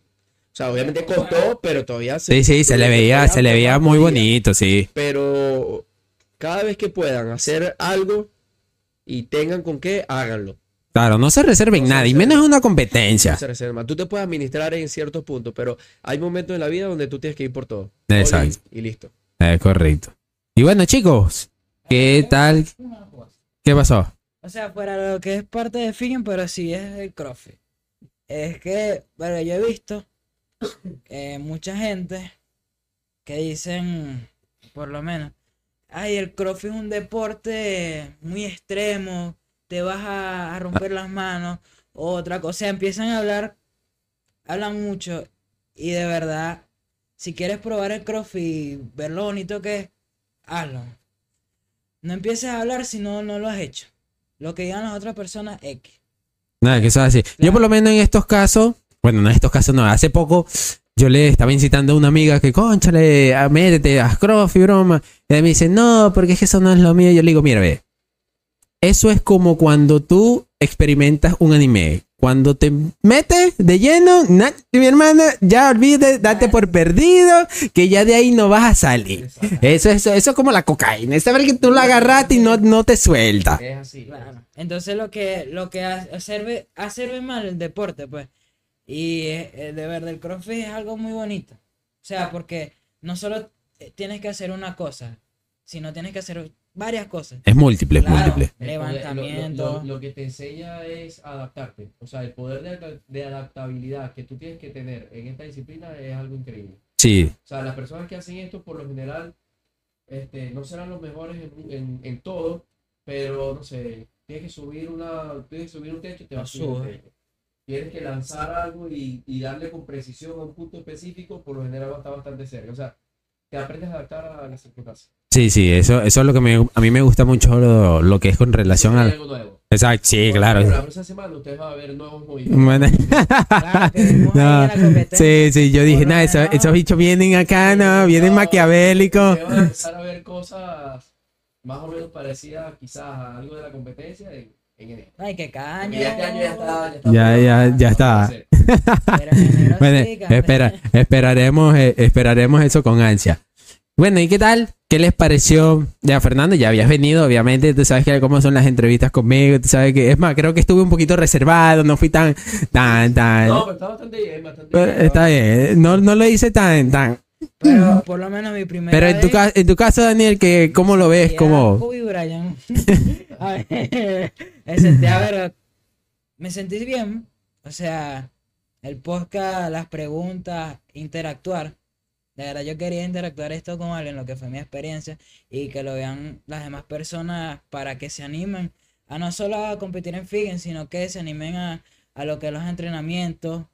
O sea, obviamente costó, pero todavía Sí, sí, se le veía, se le veía muy bonito bonito, sí. Pero cada vez que puedan hacer algo y tengan con qué, háganlo. Claro, no se reserven No se nada, y menos en una competencia. No se reserva. Tú te puedes administrar en ciertos puntos, pero hay momentos en la vida donde tú tienes que ir por todo. Exacto. Y listo. Es correcto. Y bueno, chicos, ¿qué tal? ¿Qué pasó? O sea, fuera lo que es parte de Fingen, pero sí es el CrossFit. Es que, bueno, yo he visto eh, mucha gente que dicen, por lo menos, ay, el CrossFit es un deporte muy extremo, te vas a, a romper las manos, o otra cosa. O sea, empiezan a hablar, hablan mucho, y de verdad, si quieres probar el CrossFit y ver lo bonito que es, hazlo. No empieces a hablar si no, no lo has hecho. Lo que digan las otras personas, X. Nada, que eso es así. Yo por lo menos en estos casos, bueno, no en estos casos no, hace poco yo le estaba incitando a una amiga que, conchale, a- métete, haz crossfit, broma. Y ella me dice, no, porque es que eso no es lo mío. Yo le digo, mira, ve, eso es como cuando tú experimentas un anime. Cuando te metes de lleno, na- mi hermana, ya olvídate, date por perdido, que ya de ahí no vas a salir. Eso, eso, eso es como la cocaína. Es saber que tú la agarraste y no, no te suelta. Es así. Claro. Entonces lo que, lo que ha- hace, hace ver mal el deporte, pues. Y eh, eh, de verdad, el CrossFit es algo muy bonito. O sea, porque no solo eh, tienes que hacer una cosa, sino tienes que hacer varias cosas. Es múltiple, Claro. múltiple. Levantamiento. Lo, lo- lo que te enseña es adaptarte. O sea, el poder de, adap- de adaptabilidad que tú tienes que tener en esta disciplina es algo increíble. Sí, O sea, las personas que hacen esto por lo general este, no serán los mejores en, en, en todo, pero no sé, tienes que subir una, tienes que subir un techo y te vas a subir. Tienes que lanzar algo y, y darle con precisión a un punto específico, por lo general va a estar bastante cerca. O sea, te aprendes a adaptar a las circunstancias. Sí, sí, eso, eso es lo que me, a mí me gusta mucho lo, lo que es con relación al... algo nuevo. Exacto, sí, Por ejemplo, La claro. próxima semana ustedes van a ver nuevos movimientos. Bueno, Claro, no, sí, sí, yo dije, nada, esos, esos bichos vienen acá, no, vienen maquiavélicos. Van a empezar a ver cosas más o menos parecidas quizás a algo de la competencia en, en enero. Ay, que cada Porque año. ya este ya está. Ya, está Ya, ya, ya está. Bueno, sí, espera, esperaremos, eh, esperaremos eso con ansia. Bueno, ¿y qué tal? ¿Qué les pareció? Ya, Fernando, ya habías venido, obviamente, tú sabes que cómo son las entrevistas conmigo, tú sabes que, es más, creo que estuve un poquito reservado, no fui tan, tan, tan... No, pero está bastante bien, bastante Pero bien. está bien, no, no lo hice tan, tan... Pero por lo menos mi primera Pero en tu, vez- ca- en tu caso, Daniel, que, ¿cómo lo ves? ¿Cómo? Kobe Bryant. A ver, me sentí, a ver, me sentí bien. O sea, el podcast, las preguntas, interactuar. De verdad, yo quería interactuar esto con alguien, lo que fue mi experiencia, y que lo vean las demás personas para que se animen a no solo a competir en Figen, sino que se animen a, a lo que es los entrenamientos,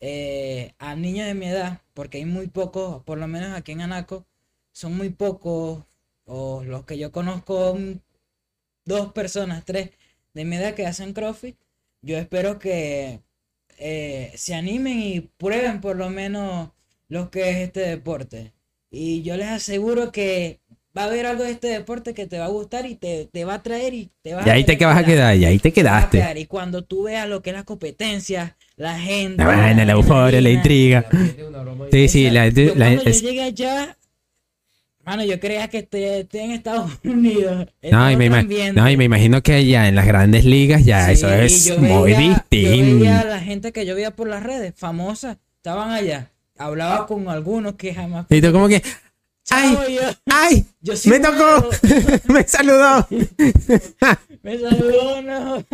eh, a niños de mi edad, porque hay muy pocos, por lo menos aquí en Anaco, son muy pocos, o los que yo conozco, dos personas, tres de mi edad que hacen CrossFit. Yo espero que eh, se animen y prueben por lo menos lo que es este deporte. Y yo les aseguro que va a haber algo de este deporte que te va a gustar y te, te va a traer y te vas Y ahí te querer que vas a quedar, y ahí te te a quedaste. Y cuando tú veas lo que es la competencia, la gente, La vaina, la euforia, la intriga. La Sí, sí, la. Yo la- cuando es- yo llegué allá, mano, yo creía que estoy, estoy en Estados Unidos. en no, y me, no, y me imagino que allá en las grandes ligas ya Sí, eso es muy veía- Yo distinto. veía a la gente que yo veía por las redes, famosa, estaban allá. Hablaba con algunos que jamás. Y tú como que, ¡ay! Yo, ¡Ay! yo sí ¡Me tocó! ¡Me saludó! Me saludó, no.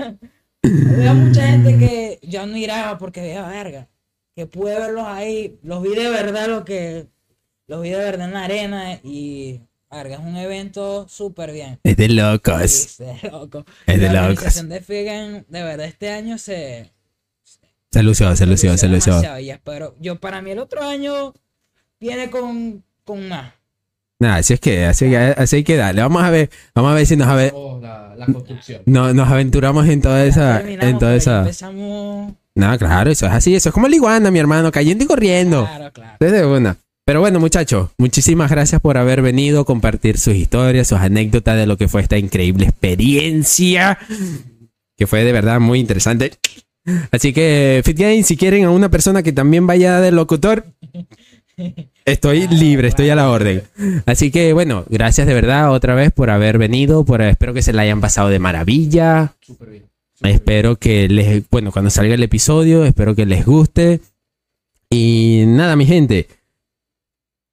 Había mucha gente que yo admiraba porque veía verga. Que pude verlos ahí. Los vi de verdad lo que. Los vi de verdad en la arena. Y verga, es un evento súper bien. Es de locos. Sí, sí, loco. Es de la locos. organización de Figan, de verdad, este año se. Se lució, se lució, se lució. demasiado, Y espero. Yo, para mí, el otro año viene con, con más. Nada, así es que, así, que- así hay que darle. Vamos a ver, vamos a ver si nos, ave- Oh, la, la construcción. no- nos aventuramos en toda esa, Terminamos, en toda pero esa. Empezamos. No, claro, eso es así, eso es como la iguana, mi hermano, cayendo y corriendo. Claro, claro. Desde una. Pero bueno, muchachos, muchísimas gracias por haber venido, compartir sus historias, sus anécdotas de lo que fue esta increíble experiencia, que fue de verdad muy interesante. Así que, Fit Game, si quieren a una persona que también vaya de locutor, estoy libre, estoy a la orden. Así que, bueno, gracias de verdad otra vez por haber venido, por espero que se la hayan pasado de maravilla. Súper bien. Espero que les, bueno, cuando salga el episodio, espero que les guste. Y nada, mi gente.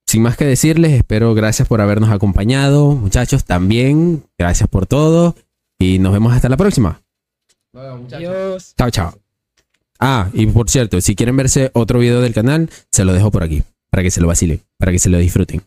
Sin más que decirles, espero gracias por habernos acompañado. Muchachos, también, gracias por todo. Y nos vemos hasta la próxima. Bueno, muchachos. Dios. Chao, chao. Ah, y por cierto, si quieren verse otro video del canal, se lo dejo por aquí. Para que se lo vacilen, para que se lo disfruten.